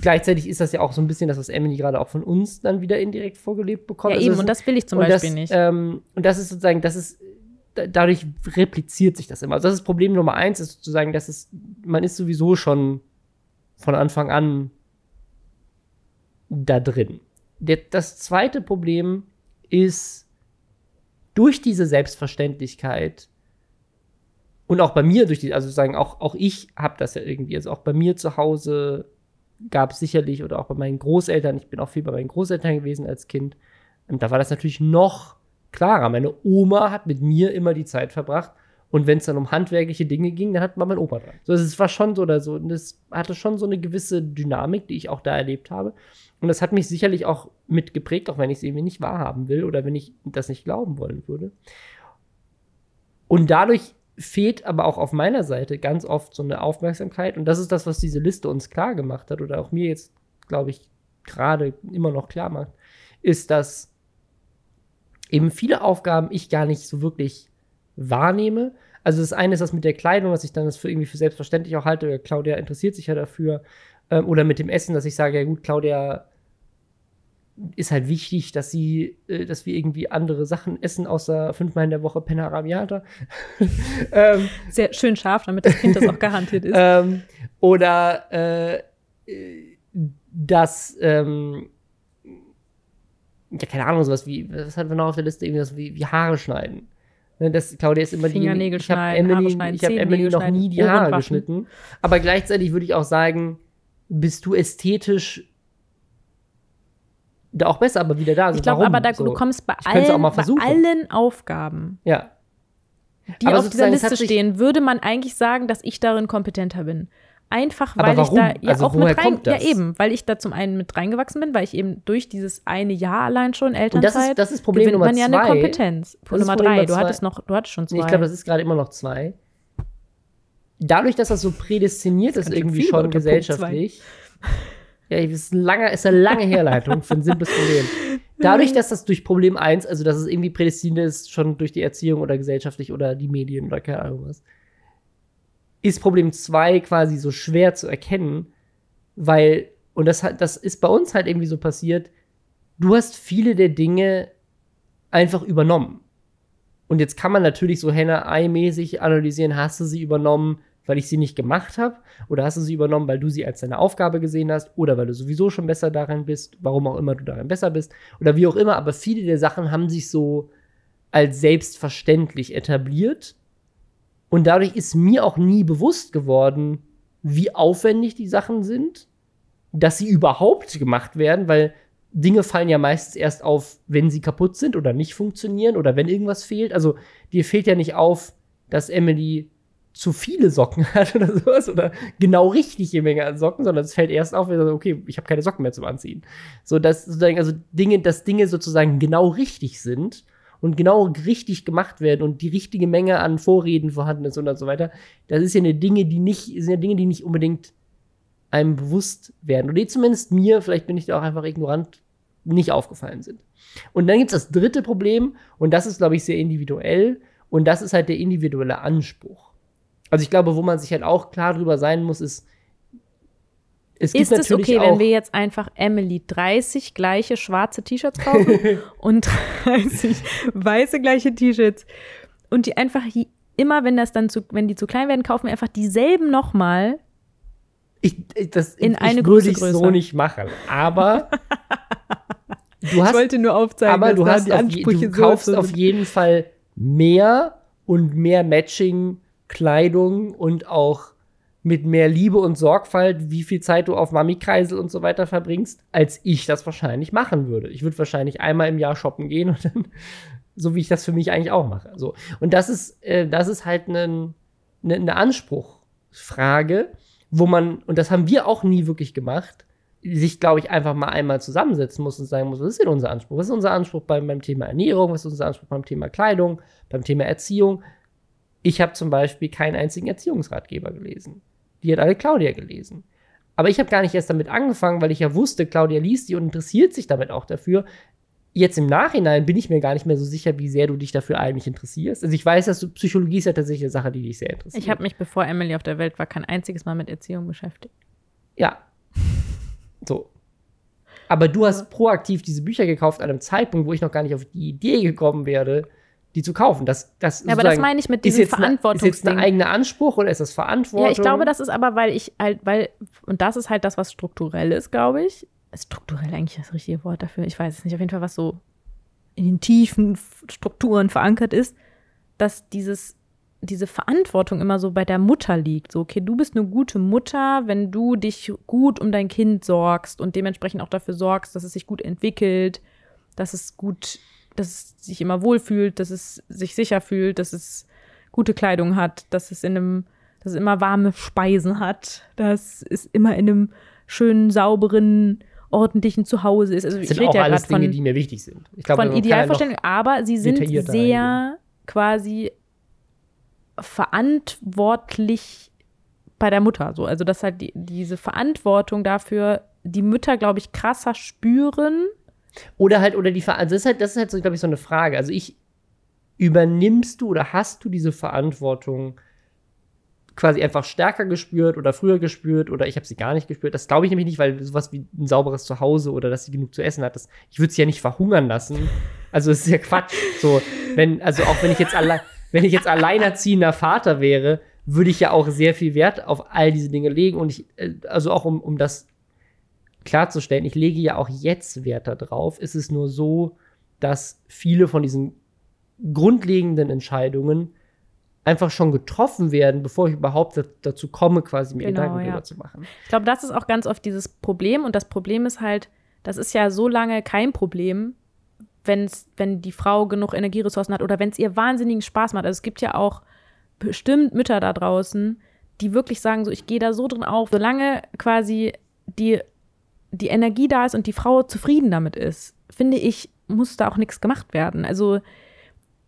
gleichzeitig ist das ja auch so ein bisschen das, was Emily gerade auch von uns dann wieder indirekt vorgelebt bekommt. Ja, also eben, und das will ich zum Beispiel das, nicht. Ähm, und das ist sozusagen, das ist, dadurch repliziert sich das immer. Also das ist Problem Nummer eins, ist sozusagen, dass es, man ist sowieso schon von Anfang an da drin. Das zweite Problem ist, durch diese Selbstverständlichkeit und auch bei mir, durch die, also sagen, auch, auch ich habe das ja irgendwie, also auch bei mir zu Hause gab es sicherlich, oder auch bei meinen Großeltern, ich bin auch viel bei meinen Großeltern gewesen als Kind, und da war das natürlich noch klarer. Meine Oma hat mit mir immer die Zeit verbracht und wenn es dann um handwerkliche Dinge ging, dann hat man mein Opa dran. So, es war schon so oder so. Und es hatte schon so eine gewisse Dynamik, die ich auch da erlebt habe. Und das hat mich sicherlich auch mitgeprägt, auch wenn ich es irgendwie nicht wahrhaben will oder wenn ich das nicht glauben wollen würde. Und dadurch fehlt aber auch auf meiner Seite ganz oft so eine Aufmerksamkeit. Und das ist das, was diese Liste uns klar gemacht hat oder auch mir jetzt, glaube ich, gerade immer noch klar macht, ist, dass eben viele Aufgaben ich gar nicht so wirklich wahrnehme. Also das eine ist das mit der Kleidung, dass ich dann das für irgendwie für selbstverständlich auch halte. Claudia interessiert sich ja dafür. Ähm, oder mit dem Essen, dass ich sage, ja gut, Claudia ist halt wichtig, dass sie, äh, dass wir irgendwie andere Sachen essen, außer fünfmal in der Woche Penna Arabiata. ähm, Sehr schön scharf, damit das Kind das auch garantiert ist. Ähm, oder äh, dass ähm, ja, keine Ahnung, sowas wie, was hatten wir noch auf der Liste, irgendwie das wie, wie Haare schneiden. Ne, das, Claudia ist immer Fingernägel die. Ich habe Emily, ich hab Emily noch nie die Haare geschnitten. Aber gleichzeitig würde ich auch sagen, bist du ästhetisch auch besser, aber wieder da. Also ich glaube aber, da, so. du kommst bei allen, bei allen Aufgaben, ja. die aber auf dieser Liste stehen, würde man eigentlich sagen, dass ich darin kompetenter bin. Einfach weil ich da ja also auch mit rein, ja eben, weil ich da zum einen mit reingewachsen bin, weil ich eben durch dieses eine Jahr allein schon Elternzeit, Und das ist, das ist Problem Nummer man ja eine Kompetenz. Das Nummer drei, du hattest noch, du hattest schon zwei. Nee, ich glaube, das ist gerade immer noch zwei. Dadurch, dass das so prädestiniert das ist irgendwie schon gesellschaftlich. Ja, ist, ein langer, ist eine lange Herleitung für ein simples Problem. Dadurch, dass das durch Problem 1, also dass es irgendwie prädestiniert ist, schon durch die Erziehung oder gesellschaftlich oder die Medien oder keine Ahnung was, ist Problem 2 quasi so schwer zu erkennen, weil, und das, das ist bei uns halt irgendwie so passiert, du hast viele der Dinge einfach übernommen. Und jetzt kann man natürlich so Henne-Ei-mäßig analysieren, hast du sie übernommen, weil ich sie nicht gemacht habe? Oder hast du sie übernommen, weil du sie als deine Aufgabe gesehen hast? Oder weil du sowieso schon besser darin bist? Warum auch immer du darin besser bist? Oder wie auch immer. Aber viele der Sachen haben sich so als selbstverständlich etabliert. Und dadurch ist mir auch nie bewusst geworden, wie aufwendig die Sachen sind, dass sie überhaupt gemacht werden, weil Dinge fallen ja meistens erst auf, wenn sie kaputt sind oder nicht funktionieren oder wenn irgendwas fehlt. Also dir fehlt ja nicht auf, dass Emily zu viele Socken hat oder sowas oder genau richtige Menge an Socken, sondern es fällt erst auf, wenn du okay, ich habe keine Socken mehr zum Anziehen. So dass sozusagen also Dinge, dass Dinge sozusagen genau richtig sind und genau richtig gemacht werden und die richtige Menge an Vorreden vorhanden ist und so weiter. Das ist ja eine Dinge, die nicht, sind ja Dinge, die nicht unbedingt einem bewusst werden. Oder die zumindest mir, vielleicht bin ich da auch einfach ignorant, nicht aufgefallen sind. Und dann gibt es das dritte Problem, und das ist, glaube ich, sehr individuell, und das ist halt der individuelle Anspruch. Also ich glaube, wo man sich halt auch klar drüber sein muss, ist, es ist es okay, wenn wir jetzt einfach Emily 30 gleiche schwarze T-Shirts kaufen und 30 weiße gleiche T-Shirts und die einfach immer, wenn das dann zu, wenn die zu klein werden, kaufen wir einfach dieselben nochmal. Ich, das, in ich, eine ich würde ich so nicht machen. Aber du hast, ich wollte nur aufzeigen, aber du hast die Ansprüche auf, du kaufst so auf jeden Fall mehr und mehr Matching Kleidung und auch mit mehr Liebe und Sorgfalt, wie viel Zeit du auf Mami-Kreisel und so weiter verbringst, als ich das wahrscheinlich machen würde. Ich würde wahrscheinlich einmal im Jahr shoppen gehen und dann, so wie ich das für mich eigentlich auch mache. So. Und das ist, äh, das ist halt eine ne, ne Anspruchsfrage, wo man, und das haben wir auch nie wirklich gemacht, sich, glaube ich, einfach mal einmal zusammensetzen muss und sagen muss, was ist denn unser Anspruch? Was ist unser Anspruch beim, beim Thema Ernährung? Was ist unser Anspruch beim Thema Kleidung? Beim Thema Erziehung? Ich habe zum Beispiel keinen einzigen Erziehungsratgeber gelesen. Die hat alle Claudia gelesen. Aber ich habe gar nicht erst damit angefangen, weil ich ja wusste, Claudia liest die und interessiert sich damit auch dafür. Jetzt im Nachhinein bin ich mir gar nicht mehr so sicher, wie sehr du dich dafür eigentlich interessierst. Also ich weiß, dass du Psychologie ist ja tatsächlich eine Sache, die dich sehr interessiert. Ich habe mich, bevor Emily auf der Welt war, kein einziges Mal mit Erziehung beschäftigt. Ja. So. Aber du hast proaktiv diese Bücher gekauft an einem Zeitpunkt, wo ich noch gar nicht auf die Idee gekommen wäre, die zu kaufen. Das, das ja, aber das meine ich mit diesem Verantwortung. Ist jetzt ein eigener Anspruch oder ist das Verantwortung? Ja, ich glaube, das ist aber, weil ich halt, weil, und das ist halt das, was strukturell ist, glaube ich. Strukturell eigentlich das richtige Wort dafür. Ich weiß es nicht. Auf jeden Fall, was so in den tiefen Strukturen verankert ist, dass dieses, diese Verantwortung immer so bei der Mutter liegt. So, okay, du bist eine gute Mutter, wenn du dich gut um dein Kind sorgst und dementsprechend auch dafür sorgst, dass es sich gut entwickelt, dass es gut dass es sich immer wohlfühlt, dass es sich sicher fühlt, dass es gute Kleidung hat, dass es in einem, dass es immer warme Speisen hat, dass es immer in einem schönen, sauberen, ordentlichen Zuhause ist. Also das sind ich auch ja alles Dinge, die mir wichtig sind. Ich glaube, von Idealvorstellungen, aber sie sind sehr eingehen. quasi verantwortlich bei der Mutter. So. Also, dass halt die, diese Verantwortung dafür die Mütter, glaube ich, krasser spüren oder halt, oder die Ver also das ist halt, das ist halt so, glaube ich, so eine Frage. Also ich, übernimmst du oder hast du diese Verantwortung quasi einfach stärker gespürt oder früher gespürt oder ich habe sie gar nicht gespürt. Das glaube ich nämlich nicht, weil sowas wie ein sauberes Zuhause oder dass sie genug zu essen hat, das, ich würde sie ja nicht verhungern lassen. Also es ist ja Quatsch. So, wenn, also auch wenn ich jetzt allein, wenn ich jetzt alleinerziehender Vater wäre, würde ich ja auch sehr viel Wert auf all diese Dinge legen und ich, äh, also auch um, um das klarzustellen, ich lege ja auch jetzt Wert darauf. Es ist nur so, dass viele von diesen grundlegenden Entscheidungen einfach schon getroffen werden, bevor ich überhaupt dazu komme, quasi mir genau, Gedanken ja. darüber zu machen. Ich glaube, das ist auch ganz oft dieses Problem. Und das Problem ist halt, das ist ja so lange kein Problem, wenn's, wenn die Frau genug Energieressourcen hat oder wenn es ihr wahnsinnigen Spaß macht. Also es gibt ja auch bestimmt Mütter da draußen, die wirklich sagen, so ich gehe da so drin auf, solange quasi die die Energie da ist und die Frau zufrieden damit ist, finde ich, muss da auch nichts gemacht werden. Also,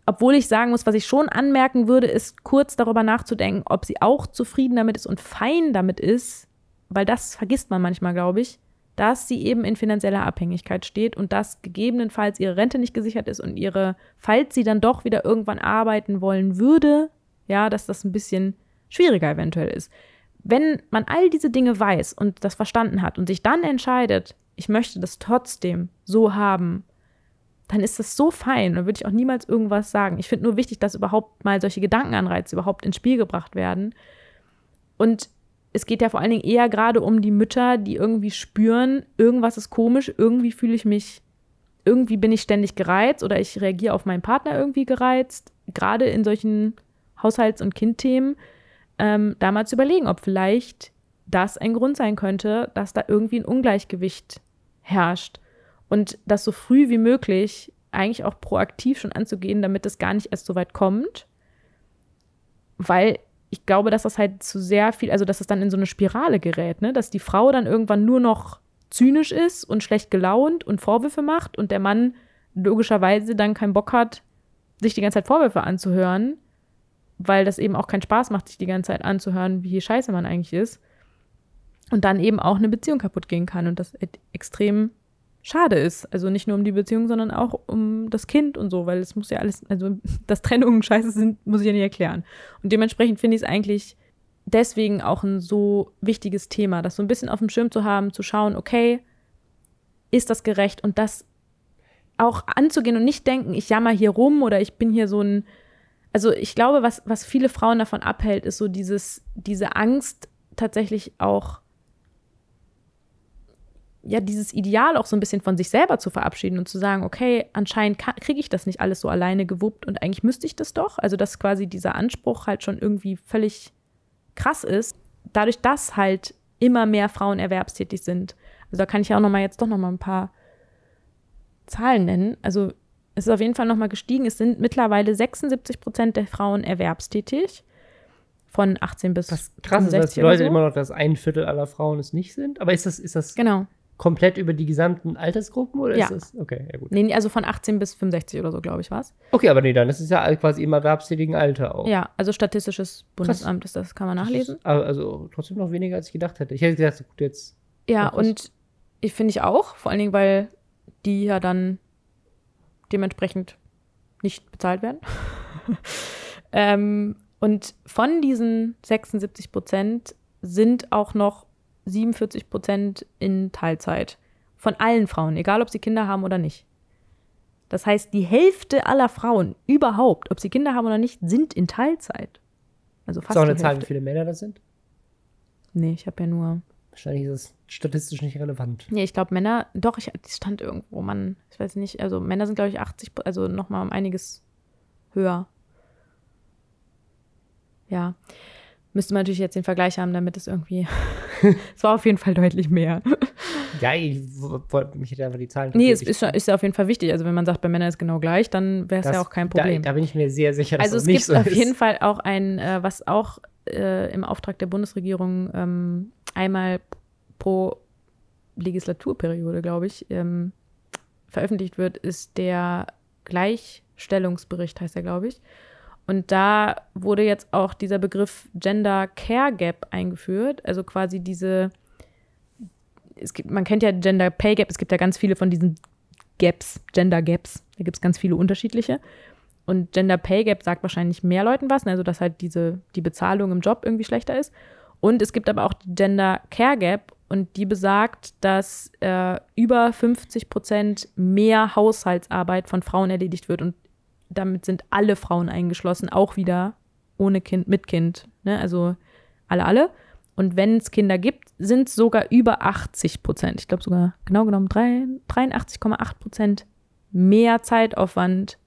obwohl ich sagen muss, was ich schon anmerken würde, ist kurz darüber nachzudenken, ob sie auch zufrieden damit ist und fein damit ist, weil das vergisst man manchmal, glaube ich, dass sie eben in finanzieller Abhängigkeit steht und dass gegebenenfalls ihre Rente nicht gesichert ist und ihre, falls sie dann doch wieder irgendwann arbeiten wollen würde, ja, dass das ein bisschen schwieriger eventuell ist wenn man all diese Dinge weiß und das verstanden hat und sich dann entscheidet, ich möchte das trotzdem so haben, dann ist das so fein. Dann würde ich auch niemals irgendwas sagen. Ich finde nur wichtig, dass überhaupt mal solche Gedankenanreize überhaupt ins Spiel gebracht werden. Und es geht ja vor allen Dingen eher gerade um die Mütter, die irgendwie spüren, irgendwas ist komisch, irgendwie fühle ich mich, irgendwie bin ich ständig gereizt oder ich reagiere auf meinen Partner irgendwie gereizt. Gerade in solchen Haushalts- und Kindthemen ähm, da mal zu überlegen, ob vielleicht das ein Grund sein könnte, dass da irgendwie ein Ungleichgewicht herrscht. Und das so früh wie möglich eigentlich auch proaktiv schon anzugehen, damit es gar nicht erst so weit kommt. Weil ich glaube, dass das halt zu sehr viel, also dass es dann in so eine Spirale gerät, ne? dass die Frau dann irgendwann nur noch zynisch ist und schlecht gelaunt und Vorwürfe macht und der Mann logischerweise dann keinen Bock hat, sich die ganze Zeit Vorwürfe anzuhören weil das eben auch keinen Spaß macht, sich die ganze Zeit anzuhören, wie scheiße man eigentlich ist. Und dann eben auch eine Beziehung kaputt gehen kann und das extrem schade ist. Also nicht nur um die Beziehung, sondern auch um das Kind und so, weil es muss ja alles, also dass Trennungen scheiße sind, muss ich ja nicht erklären. Und dementsprechend finde ich es eigentlich deswegen auch ein so wichtiges Thema, das so ein bisschen auf dem Schirm zu haben, zu schauen, okay, ist das gerecht und das auch anzugehen und nicht denken, ich jammer hier rum oder ich bin hier so ein also ich glaube, was, was viele Frauen davon abhält, ist so dieses, diese Angst tatsächlich auch, ja, dieses Ideal auch so ein bisschen von sich selber zu verabschieden und zu sagen, okay, anscheinend kriege ich das nicht alles so alleine gewuppt und eigentlich müsste ich das doch. Also dass quasi dieser Anspruch halt schon irgendwie völlig krass ist. Dadurch, dass halt immer mehr Frauen erwerbstätig sind. Also da kann ich ja auch noch mal jetzt doch noch mal ein paar Zahlen nennen. Also es ist auf jeden Fall nochmal gestiegen. Es sind mittlerweile 76 Prozent der Frauen erwerbstätig. Von 18 bis Was krass 65 ist, dass die Leute so. immer noch, dass ein Viertel aller Frauen es nicht sind. Aber ist das, ist das. Genau. komplett über die gesamten Altersgruppen oder ja. ist das? Okay, ja gut. Nee, also von 18 bis 65 oder so, glaube ich, was. Okay, aber nee, dann ist es ja quasi im erwerbstätigen Alter auch. Ja, also Statistisches Bundesamt ist das, kann man nachlesen. Also trotzdem noch weniger, als ich gedacht hätte. Ich hätte gedacht, gut, jetzt. Ja, und ich finde ich auch, vor allen Dingen, weil die ja dann dementsprechend nicht bezahlt werden. ähm, und von diesen 76 Prozent sind auch noch 47 Prozent in Teilzeit. Von allen Frauen, egal ob sie Kinder haben oder nicht. Das heißt, die Hälfte aller Frauen überhaupt, ob sie Kinder haben oder nicht, sind in Teilzeit. Also fast. Ist auch eine Zahl, wie viele Männer das sind? Nee, ich habe ja nur. Wahrscheinlich ist es statistisch nicht relevant. Nee, ich glaube Männer, doch, ich stand irgendwo, man, ich weiß nicht, also Männer sind, glaube ich, 80, also nochmal um einiges höher. Ja. Müsste man natürlich jetzt den Vergleich haben, damit es irgendwie. es war auf jeden Fall deutlich mehr. Ja, ich wollte mich einfach die Zahlen. Nee, es ist, ist ja auf jeden Fall wichtig. Also, wenn man sagt, bei Männern ist genau gleich, dann wäre es ja auch kein Problem. Da, da, bin ich mir sehr sicher, dass also, das es nicht gibt so auf ist. jeden Fall auch ein, äh, was auch äh, im Auftrag der Bundesregierung ähm, einmal pro Legislaturperiode, glaube ich, ähm, veröffentlicht wird, ist der Gleichstellungsbericht, heißt er, glaube ich. Und da wurde jetzt auch dieser Begriff Gender Care Gap eingeführt, also quasi diese, es gibt, man kennt ja Gender Pay Gap, es gibt ja ganz viele von diesen Gaps, Gender Gaps, da gibt es ganz viele unterschiedliche. Und Gender Pay Gap sagt wahrscheinlich mehr Leuten was, also dass halt diese, die Bezahlung im Job irgendwie schlechter ist. Und es gibt aber auch die Gender Care Gap und die besagt, dass äh, über 50 Prozent mehr Haushaltsarbeit von Frauen erledigt wird. Und damit sind alle Frauen eingeschlossen, auch wieder ohne Kind, mit Kind. Ne? Also alle, alle. Und wenn es Kinder gibt, sind es sogar über 80 Prozent. Ich glaube sogar genau genommen 83,8 Prozent mehr Zeitaufwand,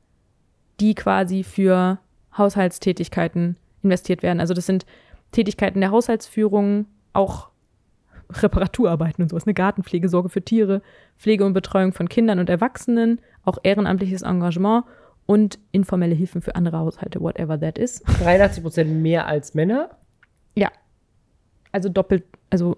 die quasi für Haushaltstätigkeiten investiert werden. Also das sind Tätigkeiten der Haushaltsführung, auch Reparaturarbeiten und sowas, eine Gartenpflege, Sorge für Tiere, Pflege und Betreuung von Kindern und Erwachsenen, auch ehrenamtliches Engagement und informelle Hilfen für andere Haushalte, whatever that is. 83 Prozent mehr als Männer? Ja. Also doppelt, also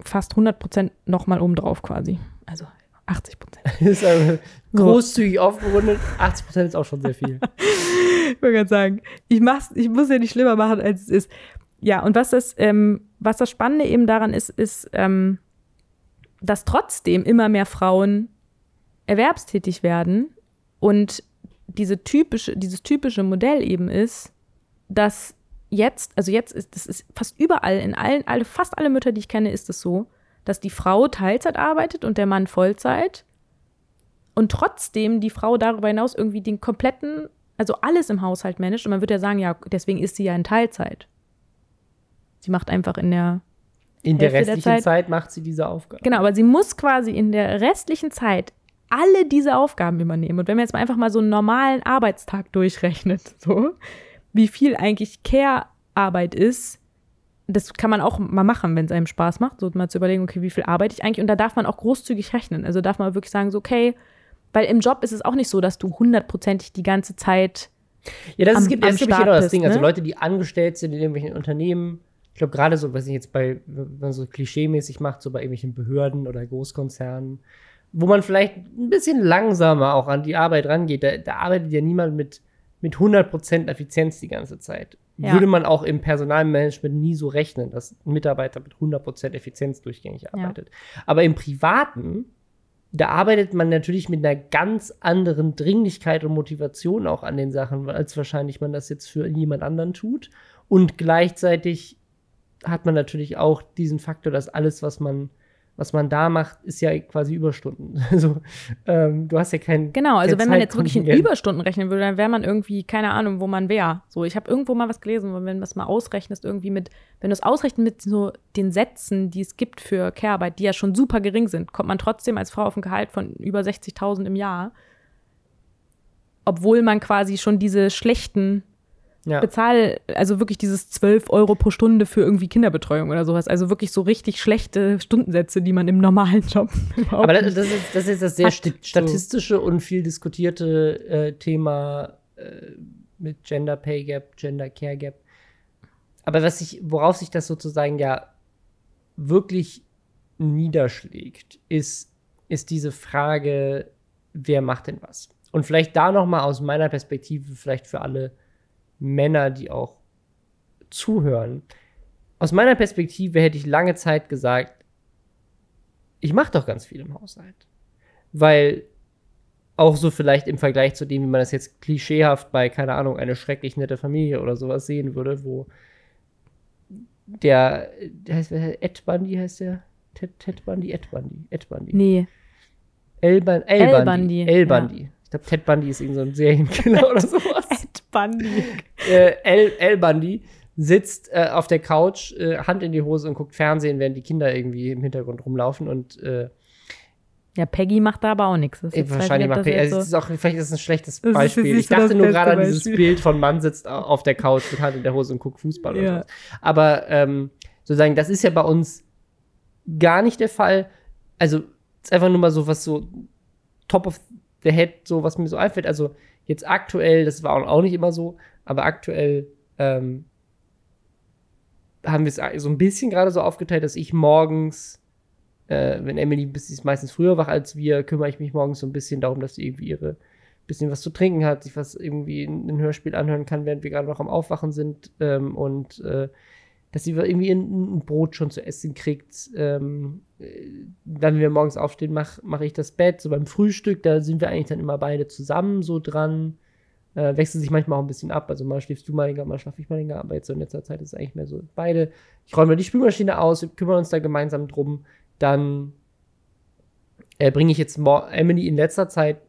fast 100 Prozent nochmal obendrauf quasi. Also 80 Prozent. ist großzügig aufgerundet. 80 Prozent ist auch schon sehr viel. ich wollte gerade sagen, ich, mach's, ich muss ja nicht schlimmer machen, als es ist. Ja, und was das, ähm, was das Spannende eben daran ist, ist, ähm, dass trotzdem immer mehr Frauen erwerbstätig werden und diese typische, dieses typische Modell eben ist, dass jetzt, also jetzt ist, das ist fast überall, in allen, alle, fast alle Mütter, die ich kenne, ist es so, dass die Frau Teilzeit arbeitet und der Mann Vollzeit und trotzdem die Frau darüber hinaus irgendwie den kompletten, also alles im Haushalt managt und man würde ja sagen, ja, deswegen ist sie ja in Teilzeit. Sie macht einfach in der in der Hälfte restlichen der Zeit, Zeit macht sie diese Aufgabe. Genau, aber sie muss quasi in der restlichen Zeit alle diese Aufgaben übernehmen. Und wenn man jetzt mal einfach mal so einen normalen Arbeitstag durchrechnet, so, wie viel eigentlich Care-Arbeit ist, das kann man auch mal machen, wenn es einem Spaß macht, so mal zu überlegen, okay, wie viel arbeite ich eigentlich? Und da darf man auch großzügig rechnen. Also darf man wirklich sagen, so, okay, weil im Job ist es auch nicht so, dass du hundertprozentig die ganze Zeit. Ja, das am, ist, gibt, am das Start genau das Ding. Also ne? Leute, die angestellt sind in irgendwelchen Unternehmen, ich glaube gerade so, was ich jetzt bei, wenn man so klischeemäßig macht, so bei irgendwelchen Behörden oder Großkonzernen, wo man vielleicht ein bisschen langsamer auch an die Arbeit rangeht, da, da arbeitet ja niemand mit, mit 100% Effizienz die ganze Zeit. Ja. Würde man auch im Personalmanagement nie so rechnen, dass ein Mitarbeiter mit 100% Effizienz durchgängig arbeitet. Aber im Privaten, da arbeitet man natürlich mit einer ganz anderen Dringlichkeit und Motivation auch an den Sachen, als wahrscheinlich man das jetzt für jemand anderen tut. Und gleichzeitig hat man natürlich auch diesen Faktor, dass alles, was man, was man da macht, ist ja quasi Überstunden. Also ähm, du hast ja kein Genau, also wenn man jetzt wirklich in. Überstunden rechnen würde, dann wäre man irgendwie, keine Ahnung, wo man wäre. So, ich habe irgendwo mal was gelesen, wenn du das mal ausrechnest, irgendwie mit, wenn du es ausrechnest mit so den Sätzen, die es gibt für Care-Arbeit, die ja schon super gering sind, kommt man trotzdem als Frau auf ein Gehalt von über 60.000 im Jahr. Obwohl man quasi schon diese schlechten ja. Bezahl, also wirklich dieses 12 Euro pro Stunde für irgendwie Kinderbetreuung oder sowas. Also wirklich so richtig schlechte Stundensätze, die man im normalen Job Aber das, das, ist, das ist das sehr hat, sti- so. statistische und viel diskutierte äh, Thema äh, mit Gender Pay Gap, Gender Care Gap. Aber was ich, worauf sich das sozusagen ja wirklich niederschlägt, ist, ist diese Frage, wer macht denn was? Und vielleicht da noch mal aus meiner Perspektive, vielleicht für alle Männer, die auch zuhören. Aus meiner Perspektive hätte ich lange Zeit gesagt, ich mache doch ganz viel im Haushalt. Weil auch so vielleicht im Vergleich zu dem, wie man das jetzt klischeehaft bei, keine Ahnung, eine schrecklich nette Familie oder sowas sehen würde, wo der, der heißt, Ed Bundy heißt der? Ted, Ted Bundy? Ed Bundy? Ed Bundy. Nee. El, El, El Bundy. El Bundy. Ja. Ich glaube, Ted Bundy ist irgendein so Serienkiller oder sowas. Bundy. Äh, El, El Bundy sitzt äh, auf der Couch, äh, Hand in die Hose und guckt Fernsehen, während die Kinder irgendwie im Hintergrund rumlaufen und äh, ja, Peggy macht da aber auch nichts. Wahrscheinlich macht Peggy. Also, ist auch, vielleicht ist es ein schlechtes Beispiel. Ich dachte nur gerade an dieses Bild von Mann sitzt auf der Couch mit Hand in der Hose und guckt Fußball ja. oder so. Aber ähm, sozusagen, das ist ja bei uns gar nicht der Fall. Also, ist einfach nur mal so was so top of the head, so was mir so einfällt. Also, jetzt aktuell, das war auch nicht immer so, aber aktuell ähm, haben wir es so ein bisschen gerade so aufgeteilt, dass ich morgens äh, wenn Emily bis ist meistens früher wach als wir, kümmere ich mich morgens so ein bisschen darum, dass sie irgendwie ihre bisschen was zu trinken hat, sich was irgendwie in ein Hörspiel anhören kann, während wir gerade noch am Aufwachen sind ähm, und äh, dass sie irgendwie ein, Brot schon zu essen kriegt. Ähm, dann, wenn wir morgens aufstehen, mache mach ich das Bett. So beim Frühstück, da sind wir eigentlich dann immer beide zusammen so dran. Äh, wechselt sich manchmal auch ein bisschen ab. Also mal schläfst du mal länger, mal schlafe ich mal länger. Aber jetzt so in letzter Zeit ist es eigentlich mehr so beide. Ich räume die Spülmaschine aus, wir kümmern uns da gemeinsam drum. Dann äh, bringe ich jetzt Emily in letzter Zeit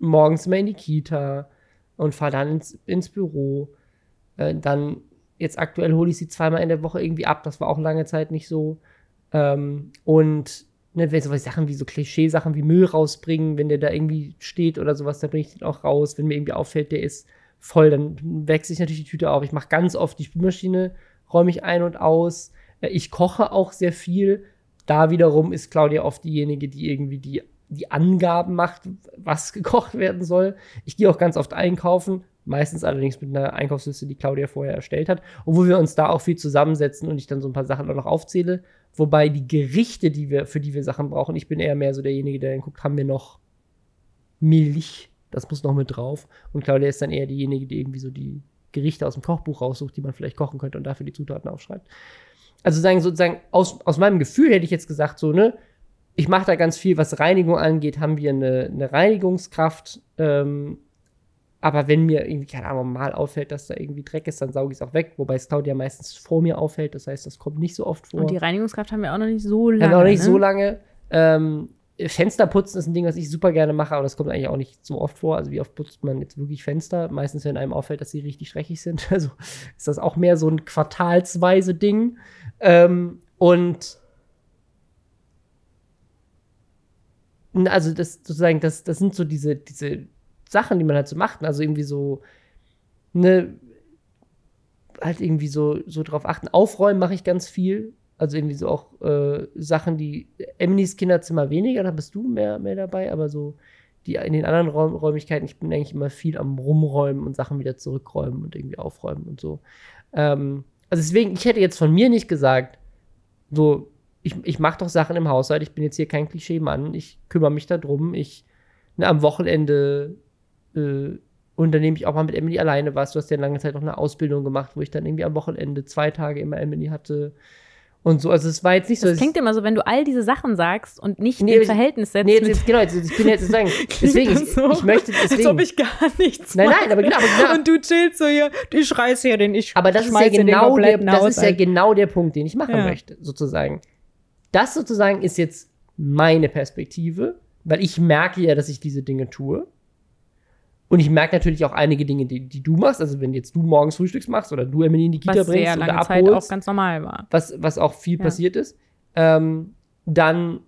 morgens mal in die Kita und fahre dann ins, ins Büro. Äh, dann jetzt aktuell hole ich sie zweimal in der Woche irgendwie ab. Das war auch lange Zeit nicht so. Ähm, und ne, wenn so Sachen wie so Klischeesachen wie Müll rausbringen, wenn der da irgendwie steht oder sowas, dann bringe ich den auch raus. Wenn mir irgendwie auffällt, der ist voll, dann wechsle ich natürlich die Tüte auf. Ich mache ganz oft die Spülmaschine, räume ich ein und aus. Äh, ich koche auch sehr viel. Da wiederum ist Claudia oft diejenige, die irgendwie die, die Angaben macht, was gekocht werden soll. Ich gehe auch ganz oft einkaufen, meistens allerdings mit einer Einkaufsliste, die Claudia vorher erstellt hat, und wo wir uns da auch viel zusammensetzen und ich dann so ein paar Sachen auch noch aufzähle. Wobei die Gerichte, die wir, für die wir Sachen brauchen, ich bin eher mehr so derjenige, der dann guckt, haben wir noch Milch? Das muss noch mit drauf. Und Claudia ist dann eher diejenige, die irgendwie so die Gerichte aus dem Kochbuch raussucht, die man vielleicht kochen könnte und dafür die Zutaten aufschreibt also sagen, sozusagen, aus, aus meinem Gefühl hätte ich jetzt gesagt, so, ne, ich mache da ganz viel, was Reinigung angeht, haben wir eine, eine Reinigungskraft. Ähm, aber wenn mir irgendwie, keine Ahnung, mal auffällt, dass da irgendwie Dreck ist, dann sauge ich es auch weg. Wobei es Claudia meistens vor mir auffällt. Das heißt, das kommt nicht so oft vor. Und die Reinigungskraft haben wir auch noch nicht so lange. Haben wir auch nicht ne? so lange. Ähm, Fensterputzen ist ein Ding, was ich super gerne mache, aber das kommt eigentlich auch nicht so oft vor. Also wie oft putzt man jetzt wirklich Fenster? Meistens, wenn einem auffällt, dass sie richtig dreckig sind. Also ist das auch mehr so ein quartalsweise Ding. Ähm, und also das sozusagen, das, das sind so diese, diese Sachen, die man halt so macht. Also irgendwie so, ne, halt irgendwie so, so drauf achten. Aufräumen mache ich ganz viel. Also irgendwie so auch äh, Sachen, die Emilys Kinderzimmer weniger, da bist du mehr, mehr dabei, aber so die in den anderen Räum, Räumlichkeiten, ich bin eigentlich immer viel am Rumräumen und Sachen wieder zurückräumen und irgendwie aufräumen und so. Ähm, also deswegen, ich hätte jetzt von mir nicht gesagt, so, ich, ich mache doch Sachen im Haushalt, ich bin jetzt hier kein Klischee-Mann, ich kümmere mich darum, ich, ne, am Wochenende äh, unternehme ich auch mal mit Emily alleine was. Du hast ja lange Zeit noch eine Ausbildung gemacht, wo ich dann irgendwie am Wochenende zwei Tage immer Emily hatte und so. Also es war jetzt nicht so. Das klingt immer so, wenn du all diese Sachen sagst und nicht nee, im Verhältnis setzt. Nee, jetzt, jetzt, genau, jetzt, ich bin jetzt sagen, deswegen, ich, so, ich möchte deswegen. Als ob ich gar nichts Nein, nein, aber genau, aber genau. Und du chillst so hier, du schreist hier den ich Aber das ist ja genau der, das ist ja genau der Punkt, den ich machen ja. möchte, sozusagen. Das sozusagen ist jetzt meine Perspektive, weil ich merke ja, dass ich diese Dinge tue. Und ich merke natürlich auch einige Dinge, die, die, du machst. Also wenn jetzt du morgens Frühstücks machst oder du Emily in die Kita was bringst sehr lange oder abholst, Zeit auch ganz normal war. Was, was auch viel ja. passiert ist, ähm, dann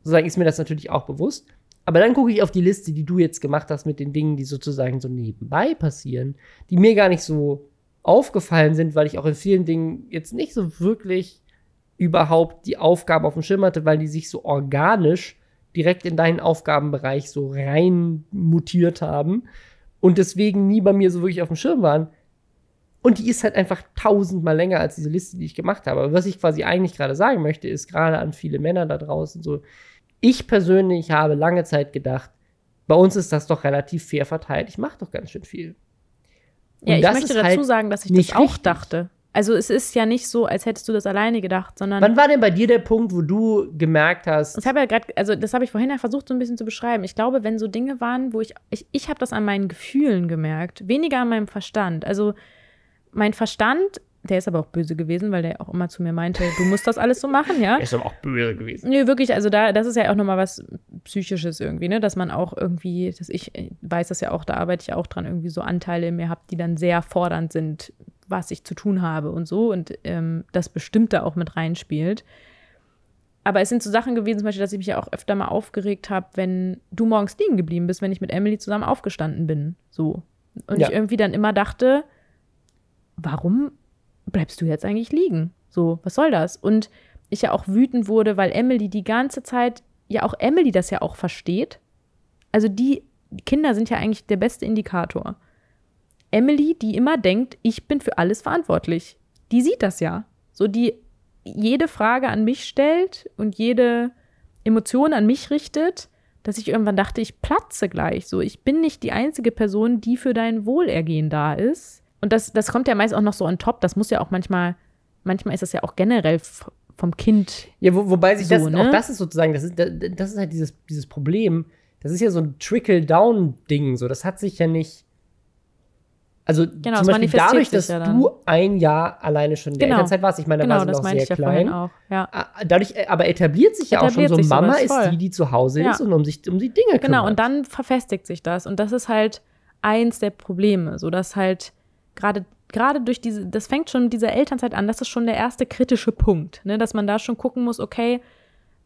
sozusagen ist mir das natürlich auch bewusst. Aber dann gucke ich auf die Liste, die du jetzt gemacht hast mit den Dingen, die sozusagen so nebenbei passieren, die mir gar nicht so aufgefallen sind, weil ich auch in vielen Dingen jetzt nicht so wirklich überhaupt die Aufgabe auf dem Schirm hatte, weil die sich so organisch direkt in deinen Aufgabenbereich so rein mutiert haben und deswegen nie bei mir so wirklich auf dem Schirm waren. Und die ist halt einfach tausendmal länger als diese Liste, die ich gemacht habe. Aber was ich quasi eigentlich gerade sagen möchte, ist gerade an viele Männer da draußen so, ich persönlich habe lange Zeit gedacht, bei uns ist das doch relativ fair verteilt. Ich mache doch ganz schön viel. Und ja, ich möchte dazu halt sagen, dass ich das auch richtig. dachte. Also es ist ja nicht so, als hättest du das alleine gedacht, sondern. Wann war denn bei dir der Punkt, wo du gemerkt hast? Ich habe ja gerade, also das habe ich vorhin ja versucht, so ein bisschen zu beschreiben. Ich glaube, wenn so Dinge waren, wo ich, ich, ich habe das an meinen Gefühlen gemerkt, weniger an meinem Verstand. Also mein Verstand, der ist aber auch böse gewesen, weil der auch immer zu mir meinte, du musst das alles so machen, ja. Der ist aber auch böse gewesen. Nö, wirklich, also da, das ist ja auch nochmal was Psychisches irgendwie, ne, dass man auch irgendwie, dass ich weiß das ja auch, da arbeite ich auch dran, irgendwie so Anteile in mir habe, die dann sehr fordernd sind, was ich zu tun habe und so und ähm, das bestimmt da auch mit reinspielt. Aber es sind so Sachen gewesen, zum Beispiel, dass ich mich ja auch öfter mal aufgeregt habe, wenn du morgens liegen geblieben bist, wenn ich mit Emily zusammen aufgestanden bin. So. Und ja. ich irgendwie dann immer dachte, warum bleibst du jetzt eigentlich liegen? So, was soll das? Und ich ja auch wütend wurde, weil Emily die ganze Zeit, ja auch Emily das ja auch versteht. Also die Kinder sind ja eigentlich der beste Indikator. Emily, die immer denkt, ich bin für alles verantwortlich. Die sieht das ja. So, die jede Frage an mich stellt und jede Emotion an mich richtet, dass ich irgendwann dachte, ich platze gleich. So, ich bin nicht die einzige Person, die für dein Wohlergehen da ist. Und das, das kommt ja meist auch noch so on top. Das muss ja auch manchmal, manchmal ist das ja auch generell vom Kind. Ja, wo, wobei sich so, das, ne? auch das ist sozusagen, das ist, das ist halt dieses, dieses Problem. Das ist ja so ein Trickle-Down-Ding. So, das hat sich ja nicht. Also genau, zum Beispiel dadurch, dass ja du ein Jahr alleine schon in der genau. Elternzeit warst, ich meine, da genau, war sie noch sehr klein. Ja ja. Dadurch, äh, aber etabliert sich ja auch schon so, Mama ist die, die zu Hause ist und um sich um die Dinge kümmert. Genau, und dann verfestigt sich das. Und das ist halt eins der Probleme, so dass halt gerade gerade durch diese, das fängt schon mit dieser Elternzeit an, das ist schon der erste kritische Punkt, ne, dass man da schon gucken muss, okay,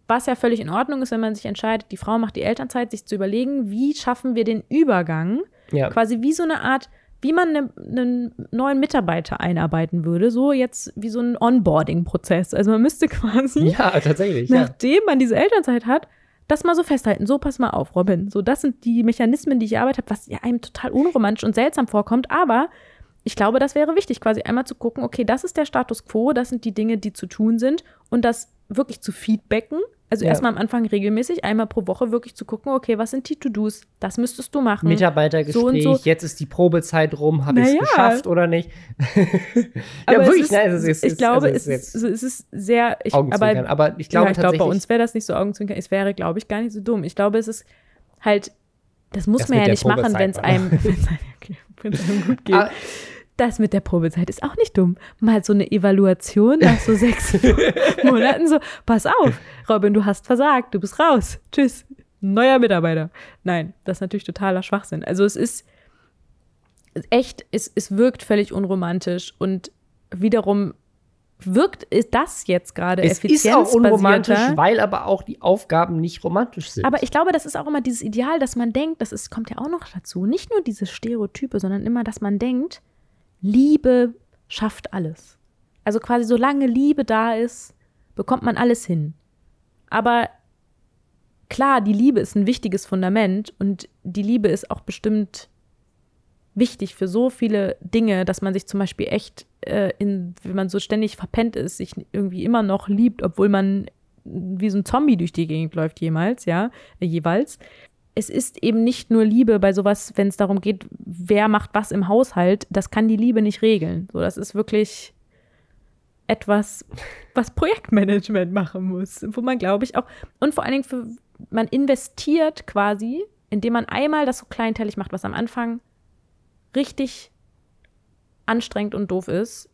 was ja völlig in Ordnung ist, wenn man sich entscheidet, die Frau macht die Elternzeit, sich zu überlegen, wie schaffen wir den Übergang, ja. quasi wie so eine Art, wie man ne, einen ne neuen Mitarbeiter einarbeiten würde, so jetzt wie so ein Onboarding-Prozess. Also man müsste quasi, ja, tatsächlich, nachdem ja. man diese Elternzeit hat, das mal so festhalten. So, pass mal auf, Robin. So, das sind die Mechanismen, die ich erarbeitet habe, was ja einem total unromantisch und seltsam vorkommt, aber ich glaube, das wäre wichtig, quasi einmal zu gucken, okay, das ist der Status quo, das sind die Dinge, die zu tun sind und das wirklich zu feedbacken. Also ja. erstmal am Anfang regelmäßig, einmal pro Woche wirklich zu gucken, okay, was sind die To-Dos? Das müsstest du machen. Mitarbeitergespräch, so so. jetzt ist die Probezeit rum, habe ich es geschafft oder nicht? ja, wirklich, ist, nein, ist, ich glaube, also es, ist, es ist sehr. Ich, aber, aber ich glaube, ja, ich glaube, bei uns wäre das nicht so Augenzwinkern. Es wäre, glaube ich, gar nicht so dumm. Ich glaube, es ist halt, das muss das man ja nicht machen, wenn es einem, okay, einem gut geht. Aber, das mit der Probezeit ist auch nicht dumm. Mal so eine Evaluation nach so sechs Monaten so, pass auf, Robin, du hast versagt, du bist raus. Tschüss. Neuer Mitarbeiter. Nein, das ist natürlich totaler Schwachsinn. Also es ist echt, es, es wirkt völlig unromantisch und wiederum wirkt ist das jetzt gerade Es ist auch unromantisch, weil aber auch die Aufgaben nicht romantisch sind. Aber ich glaube, das ist auch immer dieses Ideal, dass man denkt, das ist, kommt ja auch noch dazu. Nicht nur diese Stereotype, sondern immer, dass man denkt, Liebe schafft alles. Also quasi solange Liebe da ist, bekommt man alles hin. Aber klar, die Liebe ist ein wichtiges Fundament und die Liebe ist auch bestimmt wichtig für so viele Dinge, dass man sich zum Beispiel echt, äh, in, wenn man so ständig verpennt ist, sich irgendwie immer noch liebt, obwohl man wie so ein Zombie durch die Gegend läuft jemals, ja, äh, jeweils es ist eben nicht nur Liebe bei sowas, wenn es darum geht, wer macht was im Haushalt, das kann die Liebe nicht regeln. So, das ist wirklich etwas, was Projektmanagement machen muss, wo man, glaube ich, auch und vor allen Dingen für, man investiert quasi, indem man einmal das so kleinteilig macht, was am Anfang richtig anstrengend und doof ist,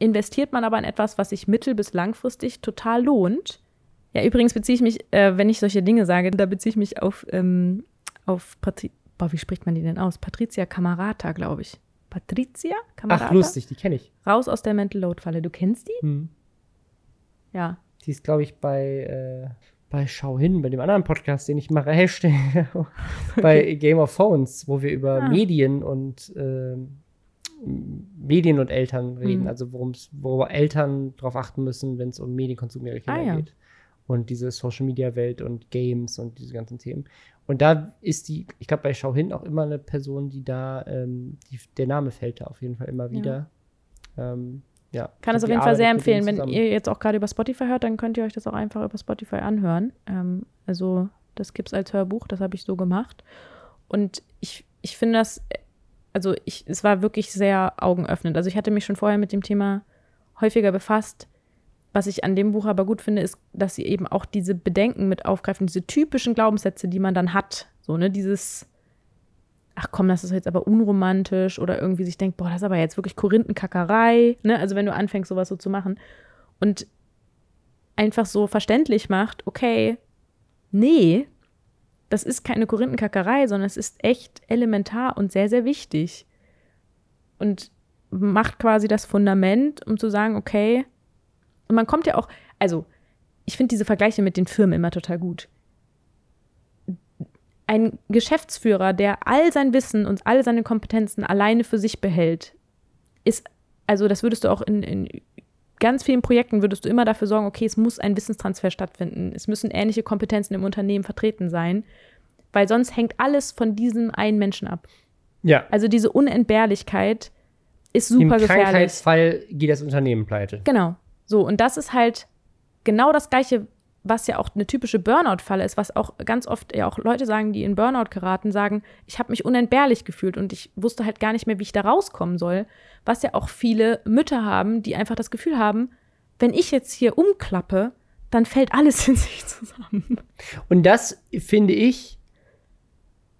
investiert man aber in etwas, was sich mittel- bis langfristig total lohnt ja, übrigens beziehe ich mich, äh, wenn ich solche Dinge sage, da beziehe ich mich auf, ähm, auf Patri Boah, wie spricht man die denn aus? Patricia Camarata, glaube ich. Patricia Camarata? Ach, lustig, die kenne ich. Raus aus der Mental Load Falle. Du kennst die? Hm. Ja. Die ist, glaube ich, bei, äh, bei Schau hin, bei dem anderen Podcast, den ich mache, Hashtag, bei Game of Phones, wo wir über ah. Medien und äh, Medien und Eltern reden, mhm. also worüber Eltern darauf achten müssen, wenn es um Medienkonsum ihrer Kinder ah, ja. geht. Und diese Social Media Welt und Games und diese ganzen Themen. Und da ist die, ich glaube, bei Schau hin auch immer eine Person, die da, ähm, die, der Name fällt da auf jeden Fall immer wieder. Ja. Ähm, ja. Kann es auf jeden Fall sehr empfehlen. Wenn ihr jetzt auch gerade über Spotify hört, dann könnt ihr euch das auch einfach über Spotify anhören. Ähm, also, das gibt es als Hörbuch, das habe ich so gemacht. Und ich, ich finde das, also ich, es war wirklich sehr augenöffnend. Also ich hatte mich schon vorher mit dem Thema häufiger befasst. Was ich an dem Buch aber gut finde, ist, dass sie eben auch diese Bedenken mit aufgreifen, diese typischen Glaubenssätze, die man dann hat. So, ne, dieses, ach komm, das ist jetzt aber unromantisch oder irgendwie sich denkt, boah, das ist aber jetzt wirklich Korinthenkackerei, ne? Also wenn du anfängst, sowas so zu machen und einfach so verständlich macht, okay, nee, das ist keine Korinthenkackerei, sondern es ist echt elementar und sehr, sehr wichtig. Und macht quasi das Fundament, um zu sagen, okay, und man kommt ja auch, also ich finde diese Vergleiche mit den Firmen immer total gut ein Geschäftsführer, der all sein Wissen und all seine Kompetenzen alleine für sich behält, ist, also das würdest du auch in, in ganz vielen Projekten würdest du immer dafür sorgen, okay, es muss ein Wissenstransfer stattfinden. Es müssen ähnliche Kompetenzen im Unternehmen vertreten sein, weil sonst hängt alles von diesem einen Menschen ab. Ja. Also diese Unentbehrlichkeit ist super gefährlich. Im Krankheitsfall geht das Unternehmen pleite. Genau. So, und das ist halt genau das Gleiche, was ja auch eine typische Burnout-Falle ist, was auch ganz oft ja auch Leute sagen, die in Burnout geraten, sagen, ich habe mich unentbehrlich gefühlt und ich wusste halt gar nicht mehr, wie ich da rauskommen soll. Was ja auch viele Mütter haben, die einfach das Gefühl haben, wenn ich jetzt hier umklappe, dann fällt alles in sich zusammen. Und das finde ich,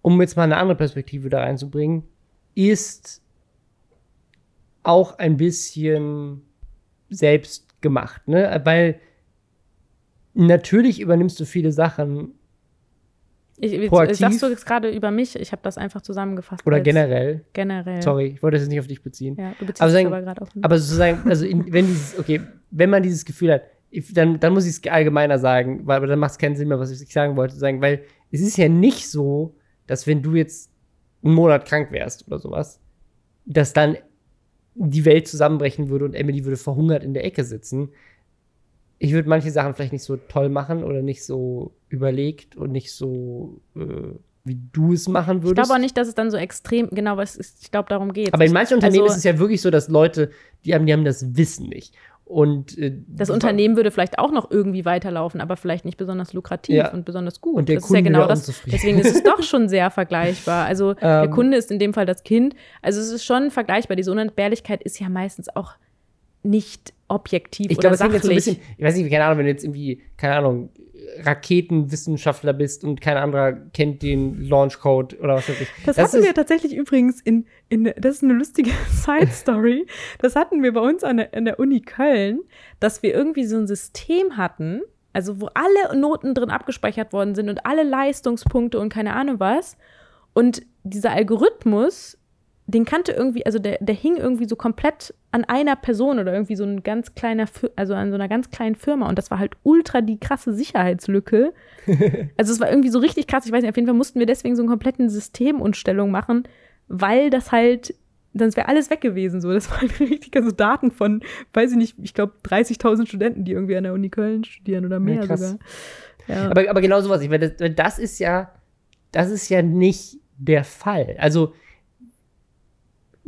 um jetzt mal eine andere Perspektive da reinzubringen, ist auch ein bisschen selbst gemacht, ne? Weil natürlich übernimmst du viele Sachen. Ich, proaktiv. Sagst du jetzt gerade über mich? Ich habe das einfach zusammengefasst. Oder generell. Generell. Sorry, ich wollte das nicht auf dich beziehen. Ja, du beziehst aber, sagen, aber gerade auf mich. Aber sozusagen, also in, wenn dieses, okay, wenn man dieses Gefühl hat, dann, dann muss ich es allgemeiner sagen, weil aber dann macht es keinen Sinn mehr, was ich sagen wollte, sagen, weil es ist ja nicht so, dass wenn du jetzt einen Monat krank wärst oder sowas, dass dann die Welt zusammenbrechen würde und Emily würde verhungert in der Ecke sitzen, ich würde manche Sachen vielleicht nicht so toll machen oder nicht so überlegt und nicht so, äh, wie du es machen würdest. Ich glaube auch nicht, dass es dann so extrem, genau, was ist, ich glaube, darum geht Aber in manchen Unternehmen also, ist es ja wirklich so, dass Leute, die haben, die haben das Wissen nicht. Und äh, das Unternehmen würde vielleicht auch noch irgendwie weiterlaufen, aber vielleicht nicht besonders lukrativ ja. und besonders gut. Und der das Kunde ist ja genau das. Deswegen ist es doch schon sehr vergleichbar. Also ähm, der Kunde ist in dem Fall das Kind. Also es ist schon vergleichbar. Diese Unentbehrlichkeit ist ja meistens auch nicht objektiv ich oder glaub, sachlich. Jetzt so ein bisschen, ich weiß nicht, keine Ahnung, wenn du jetzt irgendwie, keine Ahnung, Raketenwissenschaftler bist und kein anderer kennt den Launchcode oder was weiß ich. Das, das hatten wir tatsächlich übrigens in, in, das ist eine lustige Side-Story. Das hatten wir bei uns an der, an der Uni Köln, dass wir irgendwie so ein System hatten, also wo alle Noten drin abgespeichert worden sind und alle Leistungspunkte und keine Ahnung was. Und dieser Algorithmus den kannte irgendwie, also der, der hing irgendwie so komplett an einer Person oder irgendwie so ein ganz kleiner, also an so einer ganz kleinen Firma und das war halt ultra die krasse Sicherheitslücke. also es war irgendwie so richtig krass. Ich weiß nicht, auf jeden Fall mussten wir deswegen so einen kompletten Systemumstellung machen, weil das halt, sonst wäre alles weg gewesen. So, das waren richtig so Daten von, weiß ich nicht, ich glaube 30.000 Studenten, die irgendwie an der Uni Köln studieren oder mehr ja, sogar. Ja. Aber, aber genau sowas. Ich meine, das, das ist ja, das ist ja nicht der Fall. Also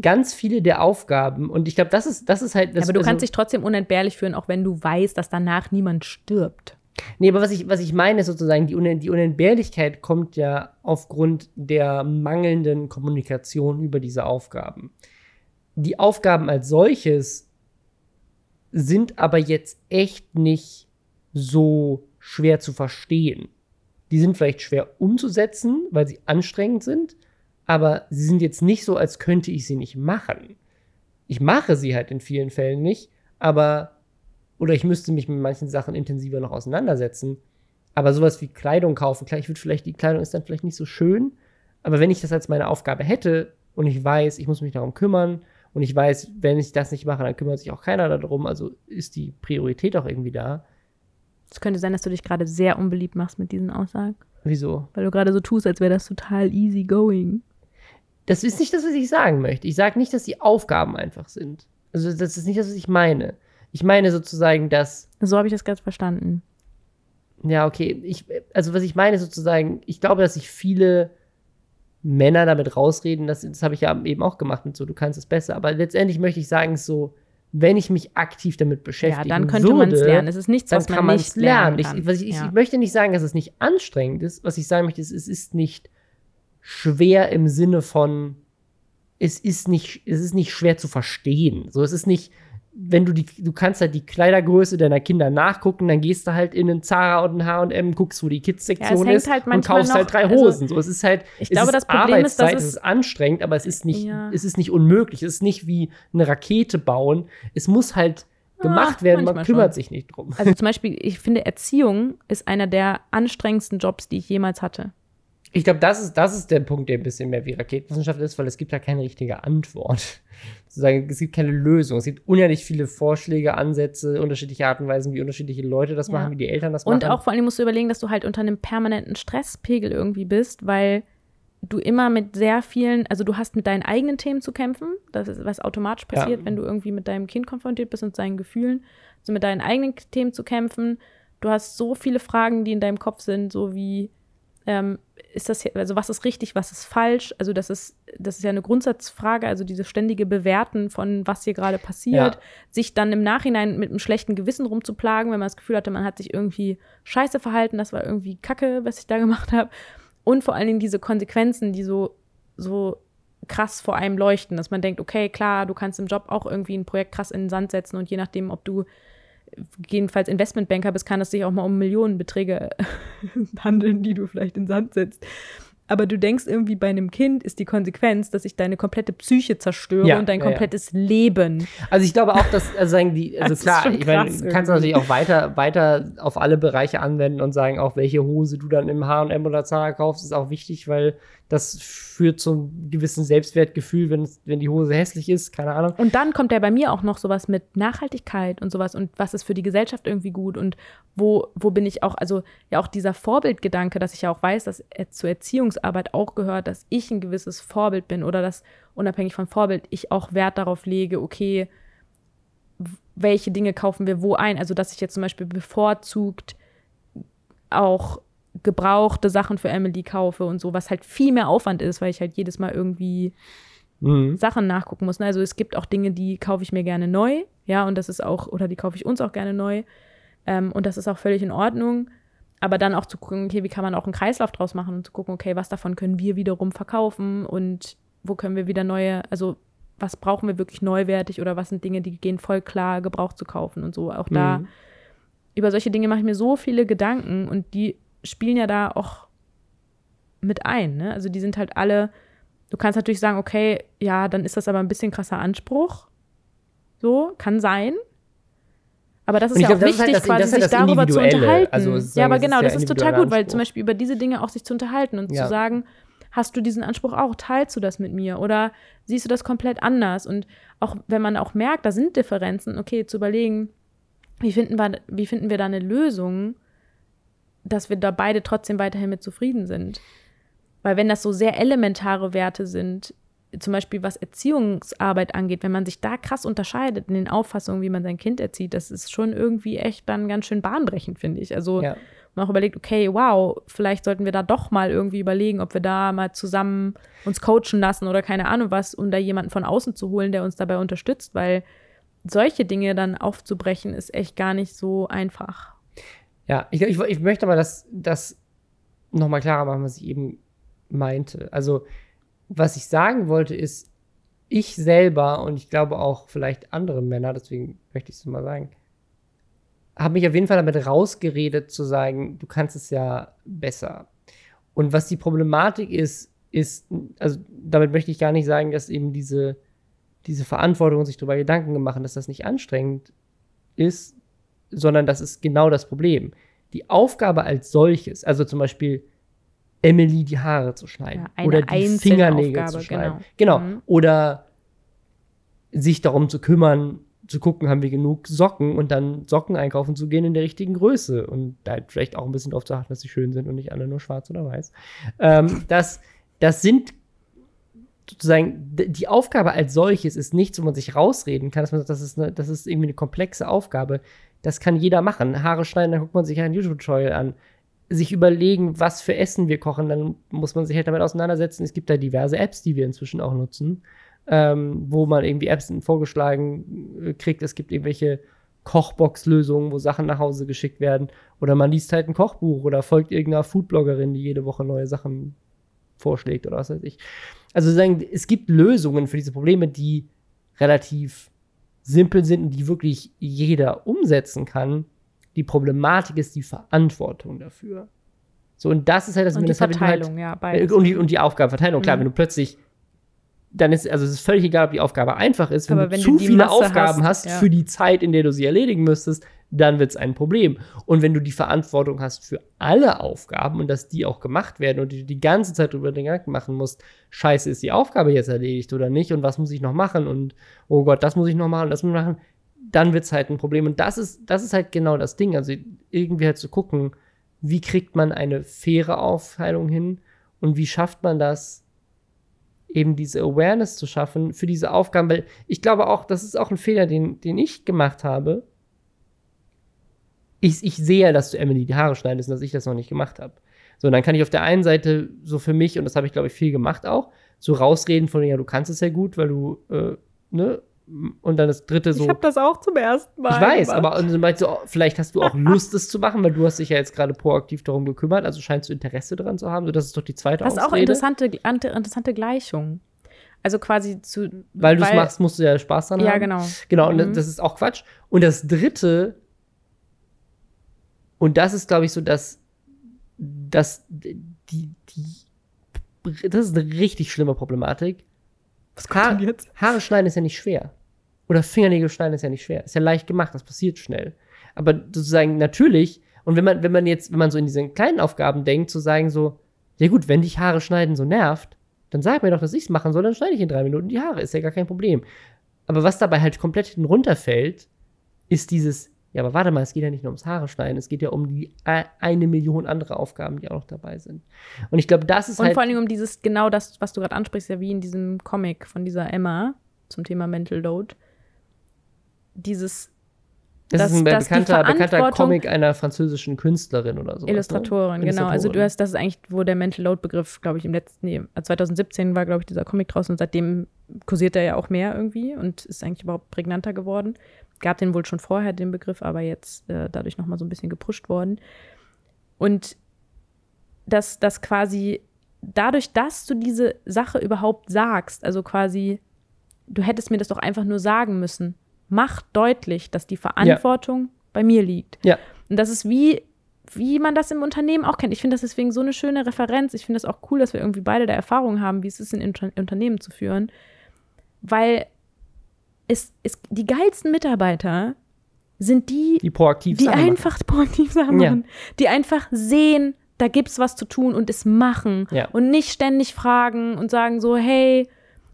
ganz viele der Aufgaben und ich glaube, das ist, das ist halt. Das, aber du also, kannst dich trotzdem unentbehrlich fühlen, auch wenn du weißt, dass danach niemand stirbt. Nee, aber was ich, was ich meine, ist sozusagen, die, Un die Unentbehrlichkeit kommt ja aufgrund der mangelnden Kommunikation über diese Aufgaben. Die Aufgaben als solches sind aber jetzt echt nicht so schwer zu verstehen. Die sind vielleicht schwer umzusetzen, weil sie anstrengend sind, aber sie sind jetzt nicht so, als könnte ich sie nicht machen. Ich mache sie halt in vielen Fällen nicht, aber oder ich müsste mich mit manchen Sachen intensiver noch auseinandersetzen. Aber sowas wie Kleidung kaufen, klar, ich würde vielleicht, die Kleidung ist dann vielleicht nicht so schön, aber wenn ich das als meine Aufgabe hätte und ich weiß, ich muss mich darum kümmern und ich weiß, wenn ich das nicht mache, dann kümmert sich auch keiner darum, also ist die Priorität auch irgendwie da. Es könnte sein, dass du dich gerade sehr unbeliebt machst mit diesen Aussagen. Wieso? Weil du gerade so tust, als wäre das total easy going. Das ist nicht das, was ich sagen möchte. Ich sage nicht, dass die Aufgaben einfach sind. Also das ist nicht das, was ich meine. Ich meine sozusagen, dass. So habe ich das ganz verstanden. Ja, okay. Ich, also, was ich meine, sozusagen, ich glaube, dass sich viele Männer damit rausreden, das, das habe ich ja eben auch gemacht mit so, du kannst es besser. Aber letztendlich möchte ich sagen, so, wenn ich mich aktiv damit beschäftige, ja, dann könnte man es lernen. Es ist nichts, was man nicht lernen kann. Ich, ich, ja. ich, möchte nicht sagen, dass es nicht anstrengend ist. Was ich sagen möchte, ist, es ist nicht schwer im Sinne von, es ist nicht, es ist nicht schwer zu verstehen. So, es ist nicht, wenn du die, du kannst halt die Kleidergröße deiner Kinder nachgucken, dann gehst du halt in einen Zara und einen H&M, guckst, wo die Kids-Sektion ja, ist halt und kaufst noch, halt drei also Hosen. Also, so, es ist halt, ich glaube, das Problem ist, dass es, es ist anstrengend, aber es ist nicht, ja. es ist nicht unmöglich. Es ist nicht wie eine Rakete bauen. Es muss halt gemacht ah, werden, man kümmert schon. sich nicht drum. Also zum Beispiel, ich finde, Erziehung ist einer der anstrengendsten Jobs, die ich jemals hatte. Ich glaube, das ist, das ist der Punkt, der ein bisschen mehr wie Raketenwissenschaft ist, weil es gibt da keine richtige Antwort. Sozusagen, es gibt keine Lösung. Es gibt unheimlich viele Vorschläge, Ansätze, unterschiedliche Arten und Weisen, wie unterschiedliche Leute das ja. machen, wie die Eltern das machen. Und auch vor allem musst du überlegen, dass du halt unter einem permanenten Stresspegel irgendwie bist, weil du immer mit sehr vielen, also du hast mit deinen eigenen Themen zu kämpfen, das ist was automatisch passiert, ja. wenn du irgendwie mit deinem Kind konfrontiert bist und seinen Gefühlen, also mit deinen eigenen Themen zu kämpfen. Du hast so viele Fragen, die in deinem Kopf sind, so wie ähm, ist das, also was ist richtig, was ist falsch? Also das ist, das ist ja eine Grundsatzfrage, also dieses ständige Bewerten von was hier gerade passiert, ja. sich dann im Nachhinein mit einem schlechten Gewissen rumzuplagen, wenn man das Gefühl hatte, man hat sich irgendwie scheiße verhalten, das war irgendwie Kacke, was ich da gemacht habe. Und vor allen Dingen diese Konsequenzen, die so, so krass vor einem leuchten, dass man denkt, okay, klar, du kannst im Job auch irgendwie ein Projekt krass in den Sand setzen und je nachdem, ob du jedenfalls Investmentbanker bist, kann es sich auch mal um Millionenbeträge handeln, die du vielleicht in Sand setzt. Aber du denkst irgendwie bei einem Kind ist die Konsequenz, dass ich deine komplette Psyche zerstöre ja, und dein ja, komplettes ja. Leben. Also ich glaube auch, dass also sagen die, also klar, ich meine, kannst du natürlich auch weiter, weiter auf alle Bereiche anwenden und sagen, auch welche Hose du dann im H&M oder Zara kaufst, ist auch wichtig, weil das führt zum gewissen Selbstwertgefühl, wenn, wenn die Hose hässlich ist, keine Ahnung. Und dann kommt ja bei mir auch noch sowas mit Nachhaltigkeit und sowas und was ist für die Gesellschaft irgendwie gut und wo, wo bin ich auch, also ja auch dieser Vorbildgedanke, dass ich ja auch weiß, dass zur Erziehungsarbeit auch gehört, dass ich ein gewisses Vorbild bin oder dass unabhängig vom Vorbild ich auch Wert darauf lege, okay, welche Dinge kaufen wir wo ein. Also dass ich jetzt zum Beispiel bevorzugt auch gebrauchte Sachen für Emily kaufe und so, was halt viel mehr Aufwand ist, weil ich halt jedes Mal irgendwie mhm. Sachen nachgucken muss. Ne? Also es gibt auch Dinge, die kaufe ich mir gerne neu, ja, und das ist auch, oder die kaufe ich uns auch gerne neu. Ähm, und das ist auch völlig in Ordnung. Aber dann auch zu gucken, okay, wie kann man auch einen Kreislauf draus machen und zu gucken, okay, was davon können wir wiederum verkaufen und wo können wir wieder neue, also was brauchen wir wirklich neuwertig oder was sind Dinge, die gehen voll klar, gebraucht zu kaufen und so. Auch da, mhm. über solche Dinge mache ich mir so viele Gedanken und die spielen ja da auch mit ein. Ne? Also die sind halt alle, du kannst natürlich sagen, okay, ja, dann ist das aber ein bisschen krasser Anspruch. So, kann sein. Aber das ist ja glaub, auch wichtig, halt das, quasi das sich darüber zu unterhalten. Also ja, aber genau, das ist total gut, Anspruch. weil zum Beispiel über diese Dinge auch sich zu unterhalten und ja. zu sagen, hast du diesen Anspruch auch, teilst du das mit mir oder siehst du das komplett anders? Und auch wenn man auch merkt, da sind Differenzen, okay, zu überlegen, wie finden wir, wie finden wir da eine Lösung, dass wir da beide trotzdem weiterhin mit zufrieden sind. Weil wenn das so sehr elementare Werte sind, zum Beispiel was Erziehungsarbeit angeht, wenn man sich da krass unterscheidet in den Auffassungen, wie man sein Kind erzieht, das ist schon irgendwie echt dann ganz schön bahnbrechend, finde ich. Also ja. man auch überlegt, okay, wow, vielleicht sollten wir da doch mal irgendwie überlegen, ob wir da mal zusammen uns coachen lassen oder keine Ahnung was, um da jemanden von außen zu holen, der uns dabei unterstützt, weil solche Dinge dann aufzubrechen ist echt gar nicht so einfach. Ja, ich, ich, ich möchte aber das, das nochmal klarer machen, was ich eben meinte. Also, was ich sagen wollte, ist, ich selber und ich glaube auch vielleicht andere Männer, deswegen möchte ich es mal sagen, habe mich auf jeden Fall damit rausgeredet zu sagen, du kannst es ja besser. Und was die Problematik ist, ist, also damit möchte ich gar nicht sagen, dass eben diese, diese Verantwortung sich darüber Gedanken machen, dass das nicht anstrengend ist, sondern das ist genau das Problem. Die Aufgabe als solches, also zum Beispiel Emily die Haare zu schneiden ja, oder die Fingernägel Aufgabe, zu schneiden, genau, genau. Mhm. oder sich darum zu kümmern, zu gucken, haben wir genug Socken und dann Socken einkaufen zu gehen in der richtigen Größe und halt vielleicht auch ein bisschen darauf zu achten, dass sie schön sind und nicht alle nur schwarz oder weiß. Ähm, das, das sind sozusagen die Aufgabe als solches ist nichts, wo man sich rausreden kann, dass man sagt, das ist, eine, das ist irgendwie eine komplexe Aufgabe. Das kann jeder machen. Haare schneiden, dann guckt man sich ein YouTube-Tutorial an. Sich überlegen, was für Essen wir kochen, dann muss man sich halt damit auseinandersetzen. Es gibt da diverse Apps, die wir inzwischen auch nutzen, ähm, wo man irgendwie Apps vorgeschlagen äh, kriegt. Es gibt irgendwelche Kochbox-Lösungen, wo Sachen nach Hause geschickt werden. Oder man liest halt ein Kochbuch oder folgt irgendeiner Foodbloggerin, die jede Woche neue Sachen vorschlägt oder was weiß ich. Also sagen, es gibt Lösungen für diese Probleme, die relativ simpel sind und die wirklich jeder umsetzen kann. Die Problematik ist die Verantwortung dafür. So, und das ist halt das, und die halt Verteilung, halt, ja, beides. Und die, und die Aufgabenverteilung. Klar, mhm. wenn du plötzlich dann ist, also es ist völlig egal, ob die Aufgabe einfach ist. Wenn, wenn du zu viele Masse Aufgaben hast, hast ja. für die Zeit, in der du sie erledigen müsstest, dann wird es ein Problem. Und wenn du die Verantwortung hast für alle Aufgaben und dass die auch gemacht werden und du die ganze Zeit darüber Gedanken machen musst, scheiße, ist die Aufgabe jetzt erledigt oder nicht und was muss ich noch machen und oh Gott, das muss ich noch machen, das muss ich machen, dann wird es halt ein Problem. Und das ist, das ist halt genau das Ding. Also irgendwie halt zu gucken, wie kriegt man eine faire Aufteilung hin und wie schafft man das, eben diese Awareness zu schaffen für diese Aufgaben, weil ich glaube auch, das ist auch ein Fehler, den, den ich gemacht habe. Ich, ich sehe, dass du Emily die Haare schneidest und dass ich das noch nicht gemacht habe. So, und dann kann ich auf der einen Seite so für mich, und das habe ich, glaube ich, viel gemacht auch, so rausreden von, ja, du kannst es ja gut, weil du, äh, ne, und dann das dritte so. Ich habe das auch zum ersten Mal. Ich weiß, gemacht. aber und meinst du, vielleicht hast du auch Lust, es zu machen, weil du hast dich ja jetzt gerade proaktiv darum gekümmert, also scheinst du Interesse daran zu haben. So, das ist doch die zweite Das ist auch eine interessante, interessante Gleichung. Also quasi zu. Weil, weil du es machst, musst du ja Spaß dran ja, haben. Ja, genau. Genau, und mhm. das ist auch Quatsch. Und das dritte, und das ist, glaube ich, so, dass, dass die, die, das ist eine richtig schlimme Problematik was kommt Haar, jetzt? Haare schneiden ist ja nicht schwer. Oder Fingernägel schneiden ist ja nicht schwer. Ist ja leicht gemacht, das passiert schnell. Aber sozusagen natürlich, und wenn man, wenn man jetzt, wenn man so in diesen kleinen Aufgaben denkt, zu sagen so, ja gut, wenn dich Haare schneiden so nervt, dann sag mir doch, dass ich es machen soll, dann schneide ich in drei Minuten die Haare, ist ja gar kein Problem. Aber was dabei halt komplett hinten runterfällt, ist dieses, ja, aber warte mal, es geht ja nicht nur ums Haare schneiden, es geht ja um die eine Million andere Aufgaben, die auch noch dabei sind. Und ich glaube, das ist Und halt. vor allen Dingen um dieses, genau das, was du gerade ansprichst, ja wie in diesem Comic von dieser Emma zum Thema Mental Load. Dieses. Das dass, ist ein bekannter, bekannter Comic einer französischen Künstlerin oder so. Illustratorin, ne? genau. Also du hast, das ist eigentlich, wo der Mental Load-Begriff, glaube ich, im letzten, nee, 2017 war, glaube ich, dieser Comic draußen und seitdem kursiert er ja auch mehr irgendwie und ist eigentlich überhaupt prägnanter geworden gab den wohl schon vorher, den Begriff, aber jetzt äh, dadurch nochmal so ein bisschen gepusht worden. Und dass das quasi dadurch, dass du diese Sache überhaupt sagst, also quasi, du hättest mir das doch einfach nur sagen müssen, macht deutlich, dass die Verantwortung ja. bei mir liegt. Ja. Und das ist wie, wie man das im Unternehmen auch kennt. Ich finde das deswegen so eine schöne Referenz. Ich finde das auch cool, dass wir irgendwie beide der Erfahrung haben, wie es ist, ein Unternehmen zu führen. Weil ist, ist die geilsten Mitarbeiter sind die, die proaktiv die einfach machen. proaktiv Sachen ja. machen, die einfach sehen, da gibt es was zu tun und es machen ja. und nicht ständig fragen und sagen so, hey,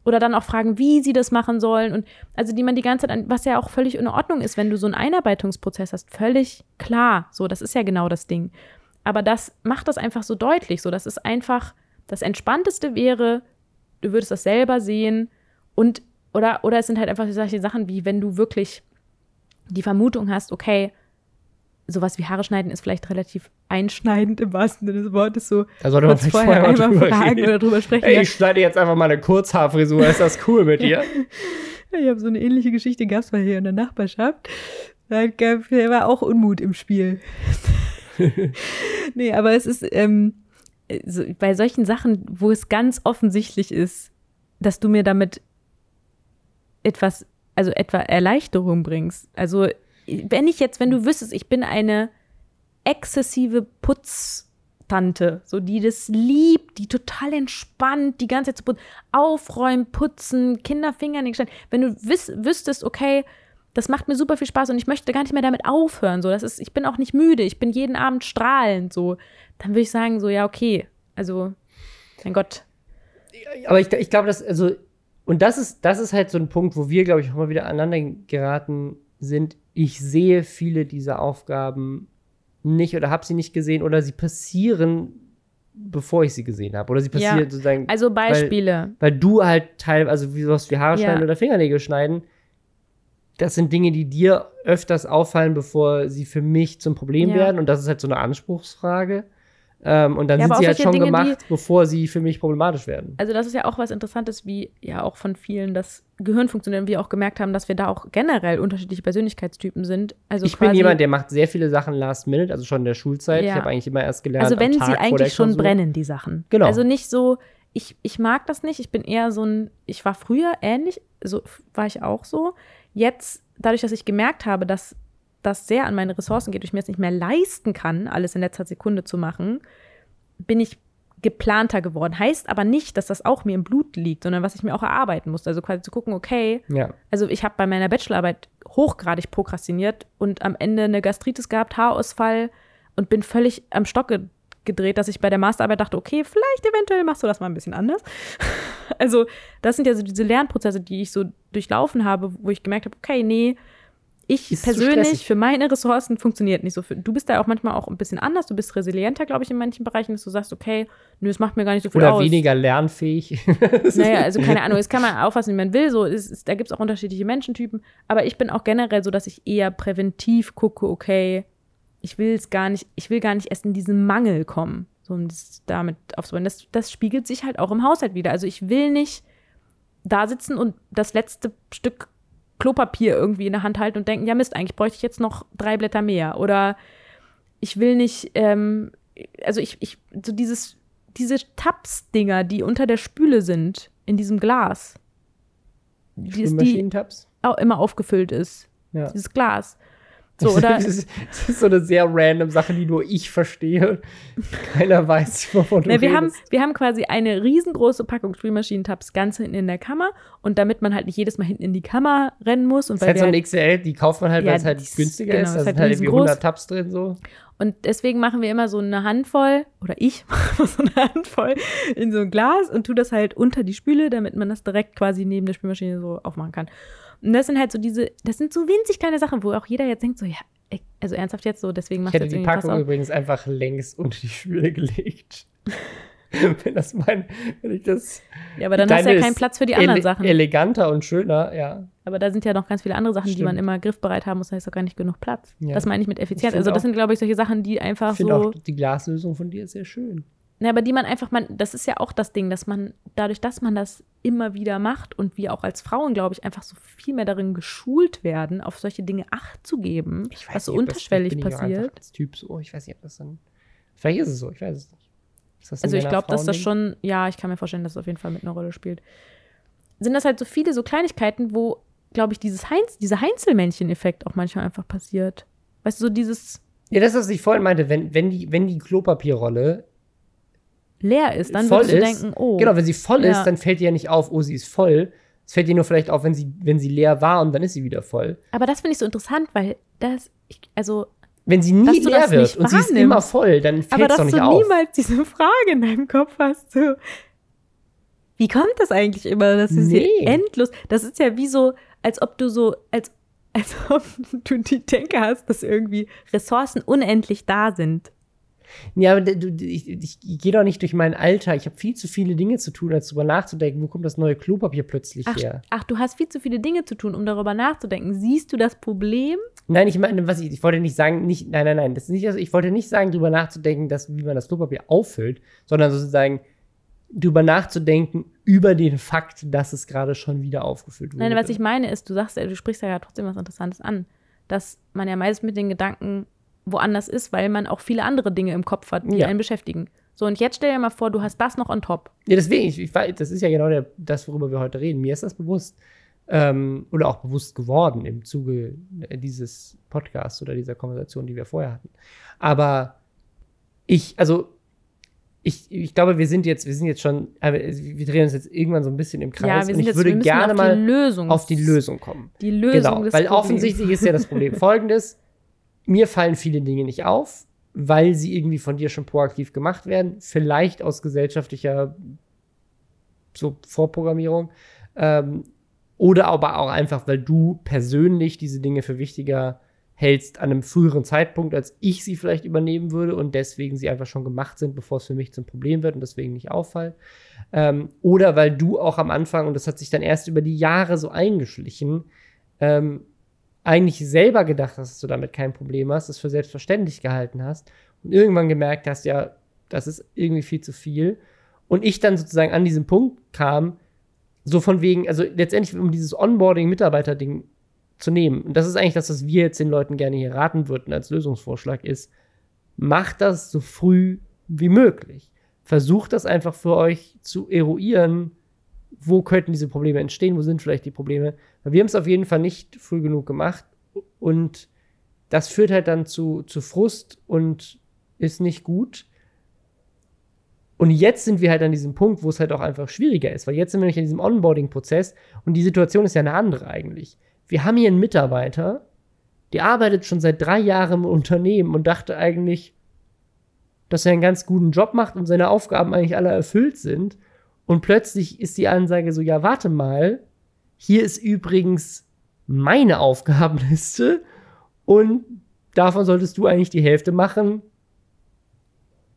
oder dann auch fragen, wie sie das machen sollen und also die man die ganze Zeit, was ja auch völlig in Ordnung ist, wenn du so einen Einarbeitungsprozess hast, völlig klar, so, das ist ja genau das Ding. Aber das macht das einfach so deutlich, so, das ist einfach, das Entspannteste wäre, du würdest das selber sehen und oder, oder es sind halt einfach solche Sachen wie, wenn du wirklich die Vermutung hast, okay, sowas wie Haare schneiden ist vielleicht relativ einschneidend im wahrsten Sinne des Wortes. So da sollte man vielleicht vorher, vorher einmal fragen reden. oder drüber sprechen. Ey, ich schneide jetzt einfach mal eine Kurzhaarfrisur. Ist das cool mit dir? ich habe so eine ähnliche Geschichte gab es mal hier in der Nachbarschaft. Da gab, da war auch Unmut im Spiel. nee, aber es ist ähm, so, bei solchen Sachen, wo es ganz offensichtlich ist, dass du mir damit etwas, also etwa Erleichterung bringst. Also, wenn ich jetzt, wenn du wüsstest, ich bin eine exzessive Putztante, so die das liebt, die total entspannt, die ganze Zeit zu putzen, aufräumen, putzen, Kinderfinger nicht Wenn du wüs wüsstest, okay, das macht mir super viel Spaß und ich möchte gar nicht mehr damit aufhören, so, das ist, ich bin auch nicht müde, ich bin jeden Abend strahlend, so, dann würde ich sagen, so, ja, okay, also, mein Gott. Aber ich, ich glaube, dass, also, und das ist, das ist halt so ein Punkt, wo wir, glaube ich, auch mal wieder aneinander geraten sind. Ich sehe viele dieser Aufgaben nicht oder habe sie nicht gesehen oder sie passieren bevor ich sie gesehen habe. Oder sie passiert ja, sozusagen. Also Beispiele. Weil, weil du halt teil, also wie sowas wie Haare schneiden ja. oder Fingernägel schneiden, das sind Dinge, die dir öfters auffallen, bevor sie für mich zum Problem ja. werden. Und das ist halt so eine Anspruchsfrage. Ähm, und dann ja, sind sie halt schon Dinge, gemacht, bevor sie für mich problematisch werden. Also das ist ja auch was Interessantes, wie ja auch von vielen das Gehirn funktioniert und wir auch gemerkt haben, dass wir da auch generell unterschiedliche Persönlichkeitstypen sind. Also ich bin jemand, der macht sehr viele Sachen last minute, also schon in der Schulzeit. Ja. Ich habe eigentlich immer erst gelernt. Also wenn sie eigentlich schon brennen, die Sachen. Genau. Also nicht so, ich, ich mag das nicht. Ich bin eher so ein, ich war früher ähnlich, so war ich auch so. Jetzt, dadurch, dass ich gemerkt habe, dass das sehr an meine Ressourcen geht, ich mir es nicht mehr leisten kann, alles in letzter Sekunde zu machen, bin ich geplanter geworden. Heißt aber nicht, dass das auch mir im Blut liegt, sondern was ich mir auch erarbeiten musste. Also quasi zu gucken, okay, ja. also ich habe bei meiner Bachelorarbeit hochgradig prokrastiniert und am Ende eine Gastritis gehabt, Haarausfall und bin völlig am Stock gedreht, dass ich bei der Masterarbeit dachte, okay, vielleicht eventuell machst du das mal ein bisschen anders. also das sind ja so diese Lernprozesse, die ich so durchlaufen habe, wo ich gemerkt habe, okay, nee, ich ist persönlich für meine Ressourcen funktioniert nicht so. Für, du bist da auch manchmal auch ein bisschen anders. Du bist resilienter, glaube ich, in manchen Bereichen, dass du sagst, okay, nö, es macht mir gar nicht so viel Oder aus. Oder weniger lernfähig. naja, also keine Ahnung, das kann man auffassen, wie man will. So, ist, ist, da gibt es auch unterschiedliche Menschentypen. Aber ich bin auch generell so, dass ich eher präventiv gucke, okay, ich will es gar nicht, ich will gar nicht erst in diesen Mangel kommen. So, um das damit aufzubauen. Das, das spiegelt sich halt auch im Haushalt wieder. Also ich will nicht da sitzen und das letzte Stück Klopapier irgendwie in der Hand halten und denken, ja Mist, eigentlich bräuchte ich jetzt noch drei Blätter mehr. Oder ich will nicht, ähm, also ich, ich, so dieses, diese Tabs-Dinger, die unter der Spüle sind, in diesem Glas. Die, die auch immer aufgefüllt ist. Ja. Dieses Glas. So, oder? das, ist, das, ist, so eine sehr random Sache, die nur ich verstehe. Keiner weiß, wovon du Na, wir Haben, wir haben quasi eine riesengroße Packung Spülmaschinentabs ganz hinten in der Kammer. Und damit man halt nicht jedes Mal hinten in die Kammer rennen muss. Und das weil ist halt so ein XL, die kauft man halt, ja, weil es halt günstiger genau, ist. Da halt sind halt irgendwie 100 Tabs drin so. Und deswegen machen wir immer so eine Handvoll, oder ich mache so eine Handvoll in so ein Glas und tue das halt unter die Spüle, damit man das direkt quasi neben der Spülmaschine so aufmachen kann. Und das sind halt so diese, das sind so winzig kleine Sachen, wo auch jeder jetzt denkt, so, ja, also ernsthaft jetzt so, deswegen macht Ich hätte die Packung übrigens einfach längs unter die Schüle gelegt. wenn das mein, wenn ich das. Ja, aber dann hast du ja keinen Platz für die anderen ele Sachen. Eleganter und schöner, ja. Aber da sind ja noch ganz viele andere Sachen, Stimmt. die man immer griffbereit haben muss, da ist doch gar nicht genug Platz. Ja. Das meine ich mit effizient. Also, das auch, sind, glaube ich, solche Sachen, die einfach ich so. Auch die Glaslösung von dir ist sehr schön. Ja, aber die man einfach, man, das ist ja auch das Ding, dass man, dadurch, dass man das immer wieder macht und wir auch als Frauen, glaube ich, einfach so viel mehr darin geschult werden, auf solche Dinge Acht zu geben, was so nicht, unterschwellig das, passiert. als Typ so, ich weiß nicht, ob das dann. Vielleicht ist es so, ich weiß es nicht. also ich glaube, dass das schon, ja, ich kann mir vorstellen, dass es auf jeden Fall mit einer Rolle spielt. Sind das halt so viele so Kleinigkeiten, wo, glaube ich, dieses Heinz, dieser Heinzelmännchen-Effekt auch manchmal einfach passiert. Weißt du, so dieses. Ja, das, was ich vorhin meinte, wenn, wenn, die, wenn die Klopapierrolle leer ist, dann würdest du ist, denken, oh. Genau, wenn sie voll ja. ist, dann fällt dir ja nicht auf, oh, sie ist voll. Es fällt dir nur vielleicht auf, wenn sie, wenn sie leer war und dann ist sie wieder voll. Aber das finde ich so interessant, weil das, ich, also. Wenn sie nie leer wird und sie ist immer voll, dann fällt es doch nicht auf. Aber dass du niemals diese Frage in deinem Kopf hast, so, wie kommt das eigentlich immer? Das ist nee. endlos. Das ist ja wie so, als ob du so, als, als ob du die Denke hast, dass irgendwie Ressourcen unendlich da sind. Ja, aber du, ich, ich, gehe doch nicht durch mein Alter. Ich habe viel zu viele Dinge zu tun, als darüber nachzudenken, wo kommt das neue Klopapier plötzlich ach, her. Ach, du hast viel zu viele Dinge zu tun, um darüber nachzudenken. Siehst du das Problem? Nein, ich meine, was ich, ich wollte nicht sagen, nicht, nein, nein, nein, das ist nicht, also ich wollte nicht sagen, darüber nachzudenken, dass, wie man das Klopapier auffüllt, sondern sozusagen darüber nachzudenken, über den Fakt, dass es gerade schon wieder aufgefüllt wurde. Nein, was ich meine ist, du sagst ja, du sprichst ja trotzdem was Interessantes an, dass man ja meist mit den Gedanken woanders ist, weil man auch viele andere Dinge im Kopf hat, die ja. einen beschäftigen. So, und jetzt stell dir mal vor, du hast das noch on top. Ja, deswegen, ich, ich, das ist ja genau der, das, worüber wir heute reden. Mir ist das bewusst. Ähm, oder auch bewusst geworden im Zuge dieses Podcasts oder dieser Konversation, die wir vorher hatten. Aber ich, also, ich, ich glaube, wir sind jetzt, wir sind jetzt schon, wir drehen uns jetzt irgendwann so ein bisschen im Kreis. Ja, wir sind und ich jetzt, würde gerne mal Lösung, auf die Lösung kommen. Die Lösung genau, Weil offensichtlich ist ja das Problem folgendes mir fallen viele Dinge nicht auf, weil sie irgendwie von dir schon proaktiv gemacht werden. Vielleicht aus gesellschaftlicher so Vorprogrammierung. Ähm, oder aber auch einfach, weil du persönlich diese Dinge für wichtiger hältst an einem früheren Zeitpunkt, als ich sie vielleicht übernehmen würde und deswegen sie einfach schon gemacht sind, bevor es für mich zum Problem wird und deswegen nicht auffallen. Ähm, oder weil du auch am Anfang, und das hat sich dann erst über die Jahre so eingeschlichen, ähm, eigentlich selber gedacht hast, dass du damit kein Problem hast, das für selbstverständlich gehalten hast und irgendwann gemerkt hast, ja, das ist irgendwie viel zu viel. Und ich dann sozusagen an diesen Punkt kam, so von wegen, also letztendlich um dieses Onboarding-Mitarbeiter-Ding zu nehmen. Und das ist eigentlich das, was wir jetzt den Leuten gerne hier raten würden als Lösungsvorschlag, ist, macht das so früh wie möglich. Versucht das einfach für euch zu eruieren, wo könnten diese Probleme entstehen, wo sind vielleicht die Probleme. Wir haben es auf jeden Fall nicht früh genug gemacht und das führt halt dann zu, zu Frust und ist nicht gut. Und jetzt sind wir halt an diesem Punkt, wo es halt auch einfach schwieriger ist, weil jetzt sind wir nämlich in diesem Onboarding-Prozess und die Situation ist ja eine andere eigentlich wir haben hier einen Mitarbeiter, der arbeitet schon seit drei Jahren im Unternehmen und dachte eigentlich, dass er einen ganz guten Job macht und seine Aufgaben eigentlich alle erfüllt sind. Und plötzlich ist die Ansage so, ja, warte mal, hier ist übrigens meine Aufgabenliste und davon solltest du eigentlich die Hälfte machen.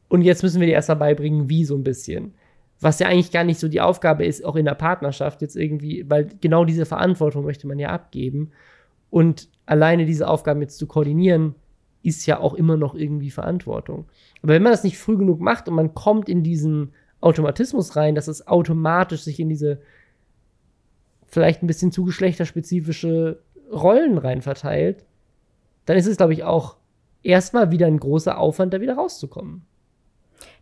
Und jetzt müssen wir dir erstmal beibringen, wie so ein bisschen was ja eigentlich gar nicht so die Aufgabe ist, auch in der Partnerschaft jetzt irgendwie, weil genau diese Verantwortung möchte man ja abgeben. Und alleine diese Aufgaben jetzt zu koordinieren, ist ja auch immer noch irgendwie Verantwortung. Aber wenn man das nicht früh genug macht und man kommt in diesen Automatismus rein, dass es automatisch sich in diese vielleicht ein bisschen zu geschlechterspezifische Rollen rein verteilt, dann ist es, glaube ich, auch erstmal wieder ein großer Aufwand, da wieder rauszukommen.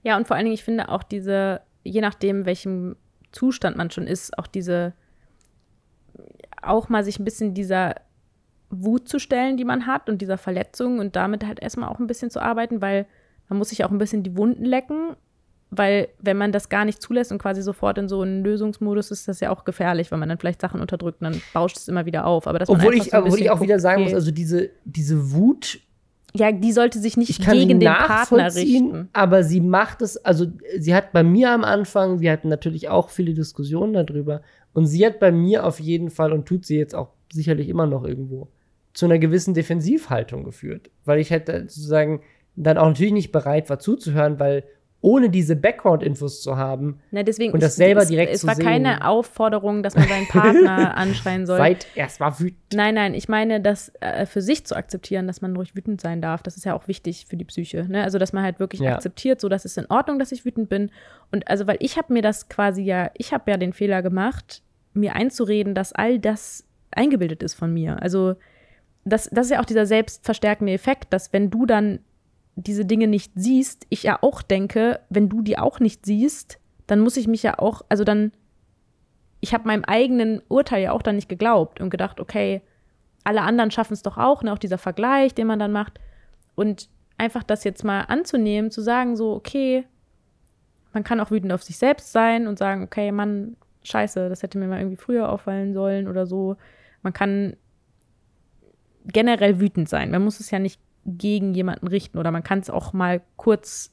Ja, und vor allen Dingen, ich finde auch diese je nachdem, welchem Zustand man schon ist, auch diese, auch mal sich ein bisschen dieser Wut zu stellen, die man hat und dieser Verletzung und damit halt erstmal auch ein bisschen zu arbeiten, weil man muss sich auch ein bisschen die Wunden lecken, weil wenn man das gar nicht zulässt und quasi sofort in so einen Lösungsmodus ist, das ja auch gefährlich, weil man dann vielleicht Sachen unterdrückt und dann bauscht es immer wieder auf. Aber dass obwohl ich, so obwohl ich auch guckt, wieder sagen muss, also diese, diese Wut ja, die sollte sich nicht gegen den Partner richten. Aber sie macht es, also sie hat bei mir am Anfang, wir hatten natürlich auch viele Diskussionen darüber, und sie hat bei mir auf jeden Fall und tut sie jetzt auch sicherlich immer noch irgendwo zu einer gewissen Defensivhaltung geführt, weil ich hätte sozusagen dann auch natürlich nicht bereit war zuzuhören, weil ohne diese Background-Infos zu haben Na, deswegen, und das selber direkt es, zu Es war sehen. keine Aufforderung, dass man seinen Partner anschreien soll. Seid erstmal wütend. Nein, nein, ich meine, das äh, für sich zu akzeptieren, dass man ruhig wütend sein darf, das ist ja auch wichtig für die Psyche. Ne? Also, dass man halt wirklich ja. akzeptiert, so dass es in Ordnung, dass ich wütend bin. Und also, weil ich habe mir das quasi ja, ich habe ja den Fehler gemacht, mir einzureden, dass all das eingebildet ist von mir. Also, das, das ist ja auch dieser selbstverstärkende Effekt, dass wenn du dann diese Dinge nicht siehst, ich ja auch denke, wenn du die auch nicht siehst, dann muss ich mich ja auch, also dann, ich habe meinem eigenen Urteil ja auch dann nicht geglaubt und gedacht, okay, alle anderen schaffen es doch auch, ne, auch dieser Vergleich, den man dann macht. Und einfach das jetzt mal anzunehmen, zu sagen, so, okay, man kann auch wütend auf sich selbst sein und sagen, okay, Mann, scheiße, das hätte mir mal irgendwie früher auffallen sollen oder so. Man kann generell wütend sein. Man muss es ja nicht gegen jemanden richten. Oder man kann es auch mal kurz,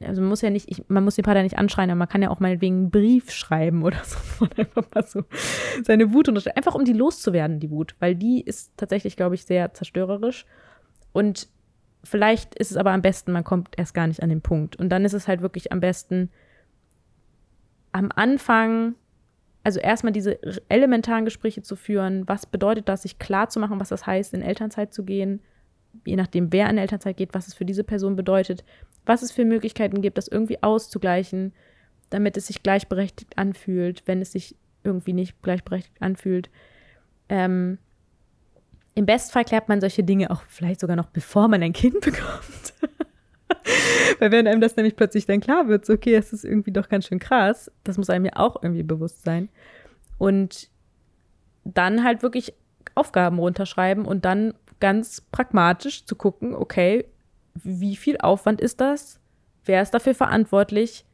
also man muss ja nicht, ich, man muss den Partner nicht anschreien, aber man kann ja auch mal wegen einen Brief schreiben oder so einfach mal so seine Wut unterstellen, einfach um die loszuwerden, die Wut, weil die ist tatsächlich, glaube ich, sehr zerstörerisch. Und vielleicht ist es aber am besten, man kommt erst gar nicht an den Punkt. Und dann ist es halt wirklich am besten am Anfang also erstmal diese elementaren Gespräche zu führen, was bedeutet das, sich klar zu machen, was das heißt, in Elternzeit zu gehen, je nachdem, wer in Elternzeit geht, was es für diese Person bedeutet, was es für Möglichkeiten gibt, das irgendwie auszugleichen, damit es sich gleichberechtigt anfühlt, wenn es sich irgendwie nicht gleichberechtigt anfühlt. Ähm, Im Bestfall klärt man solche Dinge auch vielleicht sogar noch, bevor man ein Kind bekommt. Weil wenn einem das nämlich plötzlich dann klar wird, so, okay, es ist irgendwie doch ganz schön krass, das muss einem ja auch irgendwie bewusst sein. Und dann halt wirklich Aufgaben runterschreiben und dann ganz pragmatisch zu gucken, okay, wie viel Aufwand ist das? Wer ist dafür verantwortlich?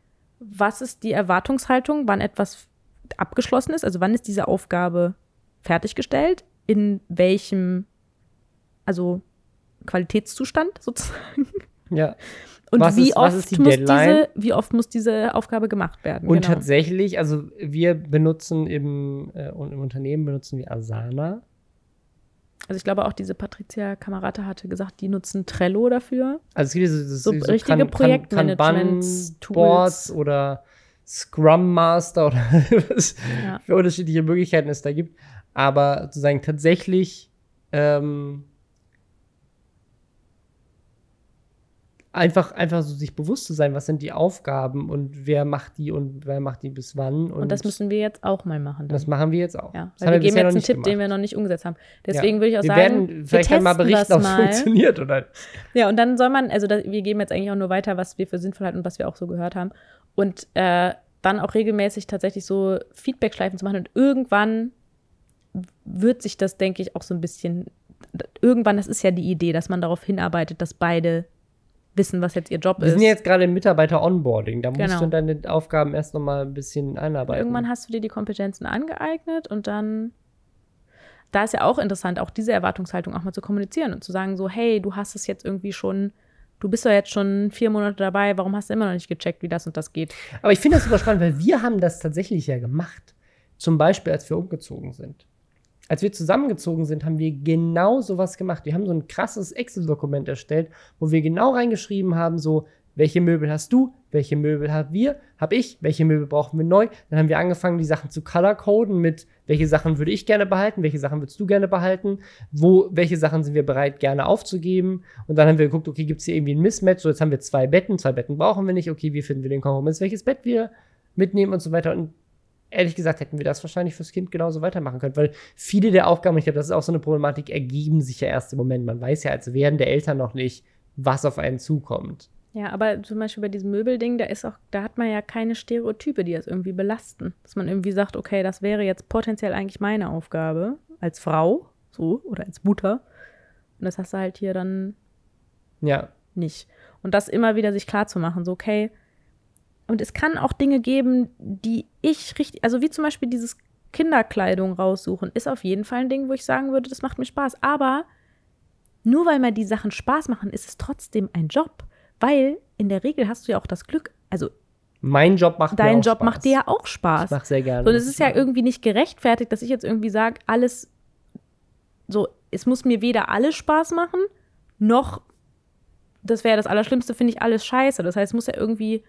Was ist die Erwartungshaltung, wann etwas abgeschlossen ist? Also wann ist diese Aufgabe fertiggestellt? In welchem, also Qualitätszustand sozusagen? Ja. Und was wie, ist, oft die muss diese, wie oft muss diese Aufgabe gemacht werden? Und genau. tatsächlich, also wir benutzen im, äh, im Unternehmen benutzen wir Asana Also ich glaube auch diese Patricia Kamerata hatte gesagt, die nutzen Trello dafür. Also es gibt so, so, so richtige Projektmanagement-Boards oder Scrum Master oder was ja. für unterschiedliche Möglichkeiten es da gibt. Aber sozusagen tatsächlich ähm, einfach, einfach so sich bewusst zu sein, was sind die Aufgaben und wer macht die und wer macht die bis wann. Und, und das müssen wir jetzt auch mal machen. Dann. Das machen wir jetzt auch. Ja, weil wir geben jetzt einen Tipp, gemacht. den wir noch nicht umgesetzt haben. Deswegen ja. würde ich auch wir sagen, werden vielleicht wir mal berichten, ob es funktioniert oder. Ja, und dann soll man, also das, wir geben jetzt eigentlich auch nur weiter, was wir für sinnvoll halten und was wir auch so gehört haben. Und äh, dann auch regelmäßig tatsächlich so Feedback-Schleifen zu machen und irgendwann wird sich das, denke ich, auch so ein bisschen, irgendwann, das ist ja die Idee, dass man darauf hinarbeitet, dass beide wissen, was jetzt ihr Job ist. Wir sind jetzt gerade im Mitarbeiter-Onboarding. Da musst genau. du deine Aufgaben erst noch mal ein bisschen einarbeiten. Irgendwann hast du dir die Kompetenzen angeeignet und dann da ist ja auch interessant, auch diese Erwartungshaltung auch mal zu kommunizieren und zu sagen so, hey, du hast es jetzt irgendwie schon, du bist ja jetzt schon vier Monate dabei, warum hast du immer noch nicht gecheckt, wie das und das geht? Aber ich finde das super spannend, weil wir haben das tatsächlich ja gemacht. Zum Beispiel, als wir umgezogen sind als wir zusammengezogen sind, haben wir genau sowas gemacht. Wir haben so ein krasses Excel-Dokument erstellt, wo wir genau reingeschrieben haben, so, welche Möbel hast du, welche Möbel haben wir, habe ich, welche Möbel brauchen wir neu. Dann haben wir angefangen, die Sachen zu color-coden mit, welche Sachen würde ich gerne behalten, welche Sachen würdest du gerne behalten, wo, welche Sachen sind wir bereit, gerne aufzugeben. Und dann haben wir geguckt, okay, gibt es hier irgendwie ein Mismatch? So, jetzt haben wir zwei Betten, zwei Betten brauchen wir nicht, okay, wie finden wir den Kompromiss, welches Bett wir mitnehmen und so weiter. Und ehrlich gesagt hätten wir das wahrscheinlich fürs Kind genauso weitermachen können, weil viele der Aufgaben, ich glaube, das ist auch so eine Problematik, ergeben sich ja erst im Moment. Man weiß ja als Werden der Eltern noch nicht, was auf einen zukommt. Ja, aber zum Beispiel bei diesem Möbelding, da ist auch, da hat man ja keine Stereotype, die das irgendwie belasten. Dass man irgendwie sagt, okay, das wäre jetzt potenziell eigentlich meine Aufgabe als Frau, so, oder als Mutter. Und das hast du halt hier dann ja. nicht. Und das immer wieder sich klar zu machen, so, okay, und es kann auch Dinge geben, die ich richtig, also wie zum Beispiel dieses Kinderkleidung raussuchen, ist auf jeden Fall ein Ding, wo ich sagen würde, das macht mir Spaß. Aber nur weil mir die Sachen Spaß machen, ist es trotzdem ein Job. Weil in der Regel hast du ja auch das Glück, also mein Job macht Dein Job Spaß. macht dir ja auch Spaß. Ich mach sehr gerne. Und es ist ja irgendwie nicht gerechtfertigt, dass ich jetzt irgendwie sage, alles so, es muss mir weder alles Spaß machen, noch, das wäre das Allerschlimmste, finde ich alles scheiße. Das heißt, es muss ja irgendwie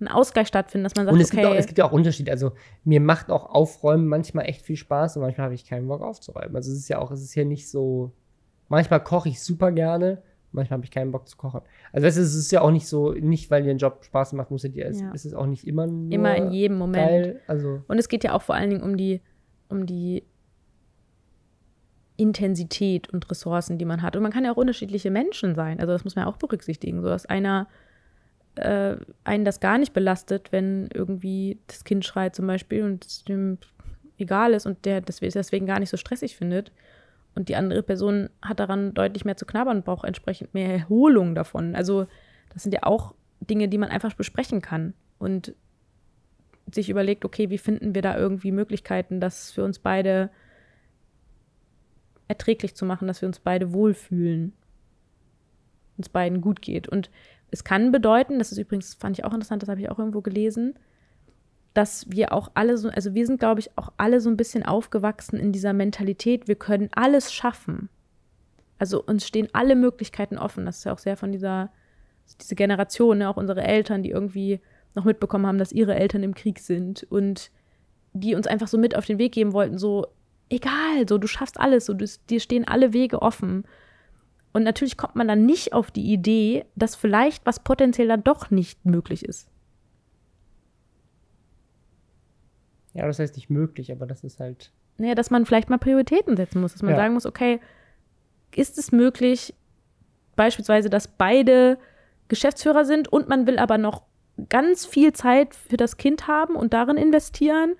ein Ausgleich stattfinden, dass man sagt, und es okay. Gibt auch, es gibt ja auch Unterschiede. Also mir macht auch Aufräumen manchmal echt viel Spaß und manchmal habe ich keinen Bock aufzuräumen. Also es ist ja auch, es ist ja nicht so. Manchmal koche ich super gerne, manchmal habe ich keinen Bock zu kochen. Also es ist ja auch nicht so, nicht weil dir ein Job Spaß macht, muss dir, es, ja. ist es auch nicht immer nur Immer in jedem Moment. Geil. Also und es geht ja auch vor allen Dingen um die, um die Intensität und Ressourcen, die man hat. Und man kann ja auch unterschiedliche Menschen sein. Also das muss man ja auch berücksichtigen. So dass einer äh, einen das gar nicht belastet, wenn irgendwie das Kind schreit zum Beispiel und es dem egal ist und der das deswegen gar nicht so stressig findet. Und die andere Person hat daran deutlich mehr zu knabbern und braucht entsprechend mehr Erholung davon. Also das sind ja auch Dinge, die man einfach besprechen kann und sich überlegt, okay, wie finden wir da irgendwie Möglichkeiten, das für uns beide erträglich zu machen, dass wir uns beide wohlfühlen, uns beiden gut geht. Und es kann bedeuten, das ist übrigens, fand ich auch interessant, das habe ich auch irgendwo gelesen, dass wir auch alle so, also wir sind, glaube ich, auch alle so ein bisschen aufgewachsen in dieser Mentalität, wir können alles schaffen. Also uns stehen alle Möglichkeiten offen. Das ist ja auch sehr von dieser, diese Generation, ne, auch unsere Eltern, die irgendwie noch mitbekommen haben, dass ihre Eltern im Krieg sind und die uns einfach so mit auf den Weg geben wollten, so, egal, so, du schaffst alles, so, du, dir stehen alle Wege offen. Und natürlich kommt man dann nicht auf die Idee, dass vielleicht was potenziell dann doch nicht möglich ist. Ja, das heißt nicht möglich, aber das ist halt. Naja, dass man vielleicht mal Prioritäten setzen muss, dass man ja. sagen muss, okay, ist es möglich, beispielsweise, dass beide Geschäftsführer sind und man will aber noch ganz viel Zeit für das Kind haben und darin investieren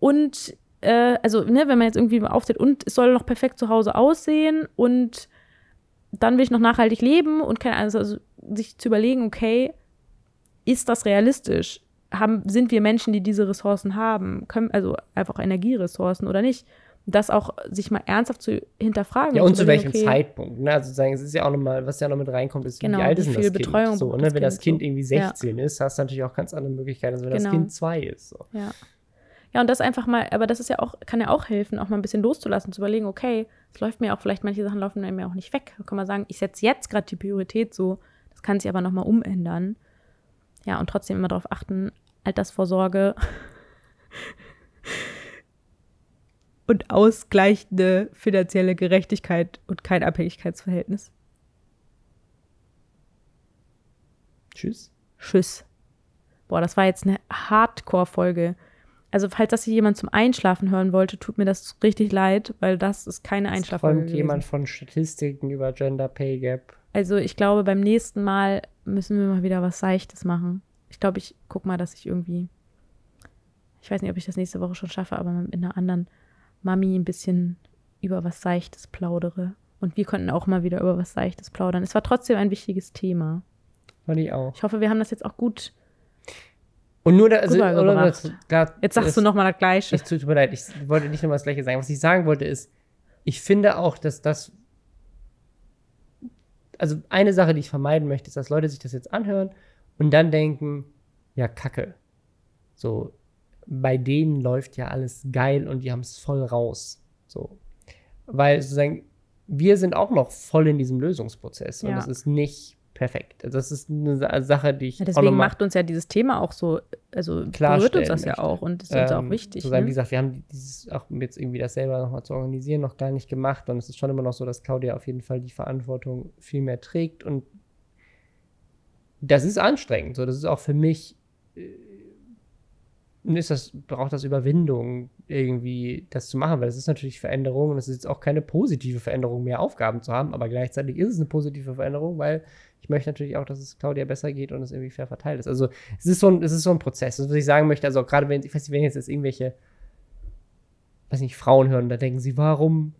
und äh, also, ne, wenn man jetzt irgendwie auftritt und es soll noch perfekt zu Hause aussehen und dann will ich noch nachhaltig leben und keine Ahnung, also sich zu überlegen, okay, ist das realistisch? Haben, sind wir Menschen, die diese Ressourcen haben? Können, also einfach Energieressourcen oder nicht? Das auch sich mal ernsthaft zu hinterfragen. Ja, und zu welchem okay, Zeitpunkt. Ne? Also sagen, es ist ja auch nochmal, was ja noch mit reinkommt, ist, genau, wie alt ist das Kind? Betreuung so, ne? Wenn das Kind so. irgendwie 16 ja. ist, hast du natürlich auch ganz andere Möglichkeiten, als wenn genau. das Kind zwei ist. So. Ja. Ja, und das einfach mal, aber das ist ja auch, kann ja auch helfen, auch mal ein bisschen loszulassen, zu überlegen, okay, es läuft mir auch, vielleicht manche Sachen laufen mir auch nicht weg. Da kann man sagen, ich setze jetzt gerade die Priorität so, das kann sich aber nochmal umändern. Ja, und trotzdem immer darauf achten, Altersvorsorge und ausgleichende finanzielle Gerechtigkeit und kein Abhängigkeitsverhältnis. Tschüss. Tschüss. Boah, das war jetzt eine Hardcore-Folge. Also, falls das hier jemand zum Einschlafen hören wollte, tut mir das richtig leid, weil das ist keine Einschlaffolge. Kommt jemand von Statistiken über Gender Pay Gap. Also, ich glaube, beim nächsten Mal müssen wir mal wieder was Seichtes machen. Ich glaube, ich guck mal, dass ich irgendwie. Ich weiß nicht, ob ich das nächste Woche schon schaffe, aber mit einer anderen Mami ein bisschen über was Seichtes plaudere. Und wir konnten auch mal wieder über was Seichtes plaudern. Es war trotzdem ein wichtiges Thema. Fand ich auch. Ich hoffe, wir haben das jetzt auch gut und nur da, also, oder das, da, Jetzt sagst das, du nochmal das Gleiche. Es tut mir leid, ich wollte nicht nochmal das Gleiche sagen. Was ich sagen wollte ist, ich finde auch, dass das. Also eine Sache, die ich vermeiden möchte, ist, dass Leute sich das jetzt anhören und dann denken, ja, Kacke. So, bei denen läuft ja alles geil und die haben es voll raus. So. Weil sozusagen, wir sind auch noch voll in diesem Lösungsprozess ja. und es ist nicht perfekt. Also das ist eine Sache, die ich. Ja, deswegen macht uns ja dieses Thema auch so, also berührt uns das ja auch und ist uns ähm, auch wichtig. Sozusagen, ne? Wie gesagt, wir haben dieses auch jetzt irgendwie das selber nochmal zu organisieren noch gar nicht gemacht und es ist schon immer noch so, dass Claudia auf jeden Fall die Verantwortung viel mehr trägt und das ist anstrengend. So, das ist auch für mich. Äh, ist das, braucht das Überwindung, irgendwie das zu machen, weil es ist natürlich Veränderung und es ist jetzt auch keine positive Veränderung, mehr Aufgaben zu haben, aber gleichzeitig ist es eine positive Veränderung, weil ich möchte natürlich auch, dass es Claudia besser geht und es irgendwie fair verteilt ist. Also es ist so ein, es ist so ein Prozess. Das, was ich sagen möchte, also gerade wenn, ich weiß nicht, wenn jetzt, jetzt irgendwelche, weiß nicht, Frauen hören, da denken sie, warum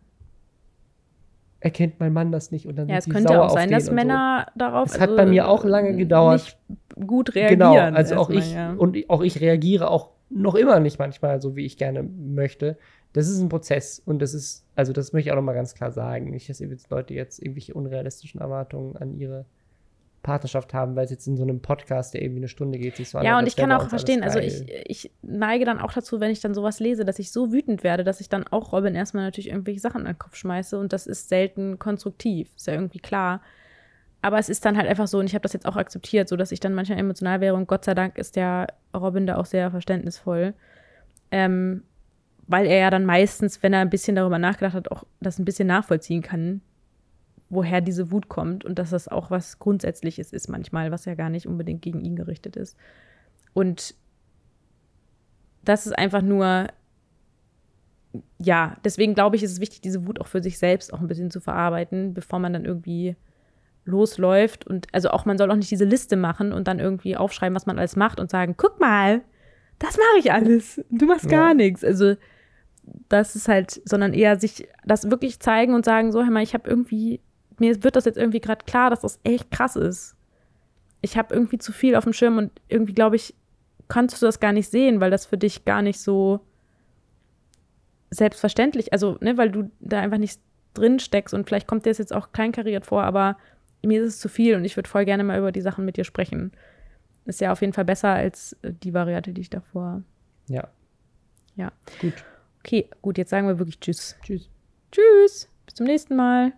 erkennt mein Mann das nicht und dann ja, es könnte auch sein, dass Männer so. darauf. Es also hat bei mir auch lange gedauert. gut reagieren. Genau, also auch ich ja. und auch ich reagiere auch noch immer nicht manchmal so, wie ich gerne möchte. Das ist ein Prozess und das ist, also das möchte ich auch noch mal ganz klar sagen. Nicht, dass jetzt Leute jetzt irgendwelche unrealistischen Erwartungen an ihre Partnerschaft haben, weil es jetzt in so einem Podcast, der irgendwie eine Stunde geht, sich so Ja, und ich kann auch verstehen, also ich, ich neige dann auch dazu, wenn ich dann sowas lese, dass ich so wütend werde, dass ich dann auch Robin erstmal natürlich irgendwelche Sachen an den Kopf schmeiße und das ist selten konstruktiv, ist ja irgendwie klar. Aber es ist dann halt einfach so, und ich habe das jetzt auch akzeptiert, so dass ich dann manchmal emotional wäre und Gott sei Dank ist der Robin da auch sehr verständnisvoll. Ähm, weil er ja dann meistens, wenn er ein bisschen darüber nachgedacht hat, auch das ein bisschen nachvollziehen kann, woher diese Wut kommt und dass das auch was Grundsätzliches ist manchmal, was ja gar nicht unbedingt gegen ihn gerichtet ist. Und das ist einfach nur, ja, deswegen glaube ich, ist es wichtig, diese Wut auch für sich selbst auch ein bisschen zu verarbeiten, bevor man dann irgendwie losläuft. Und also auch, man soll auch nicht diese Liste machen und dann irgendwie aufschreiben, was man alles macht und sagen, guck mal, das mache ich alles. Du machst ja. gar nichts. Also das ist halt, sondern eher sich das wirklich zeigen und sagen, so, hör mal, ich habe irgendwie mir wird das jetzt irgendwie gerade klar, dass das echt krass ist. Ich habe irgendwie zu viel auf dem Schirm und irgendwie glaube ich, kannst du das gar nicht sehen, weil das für dich gar nicht so selbstverständlich, also, ne, weil du da einfach nicht drin steckst und vielleicht kommt dir das jetzt auch kleinkariert vor, aber mir ist es zu viel und ich würde voll gerne mal über die Sachen mit dir sprechen. Ist ja auf jeden Fall besser als die Variante, die ich davor. Ja. Ja. Gut. Okay, gut, jetzt sagen wir wirklich Tschüss. Tschüss. Tschüss. Bis zum nächsten Mal.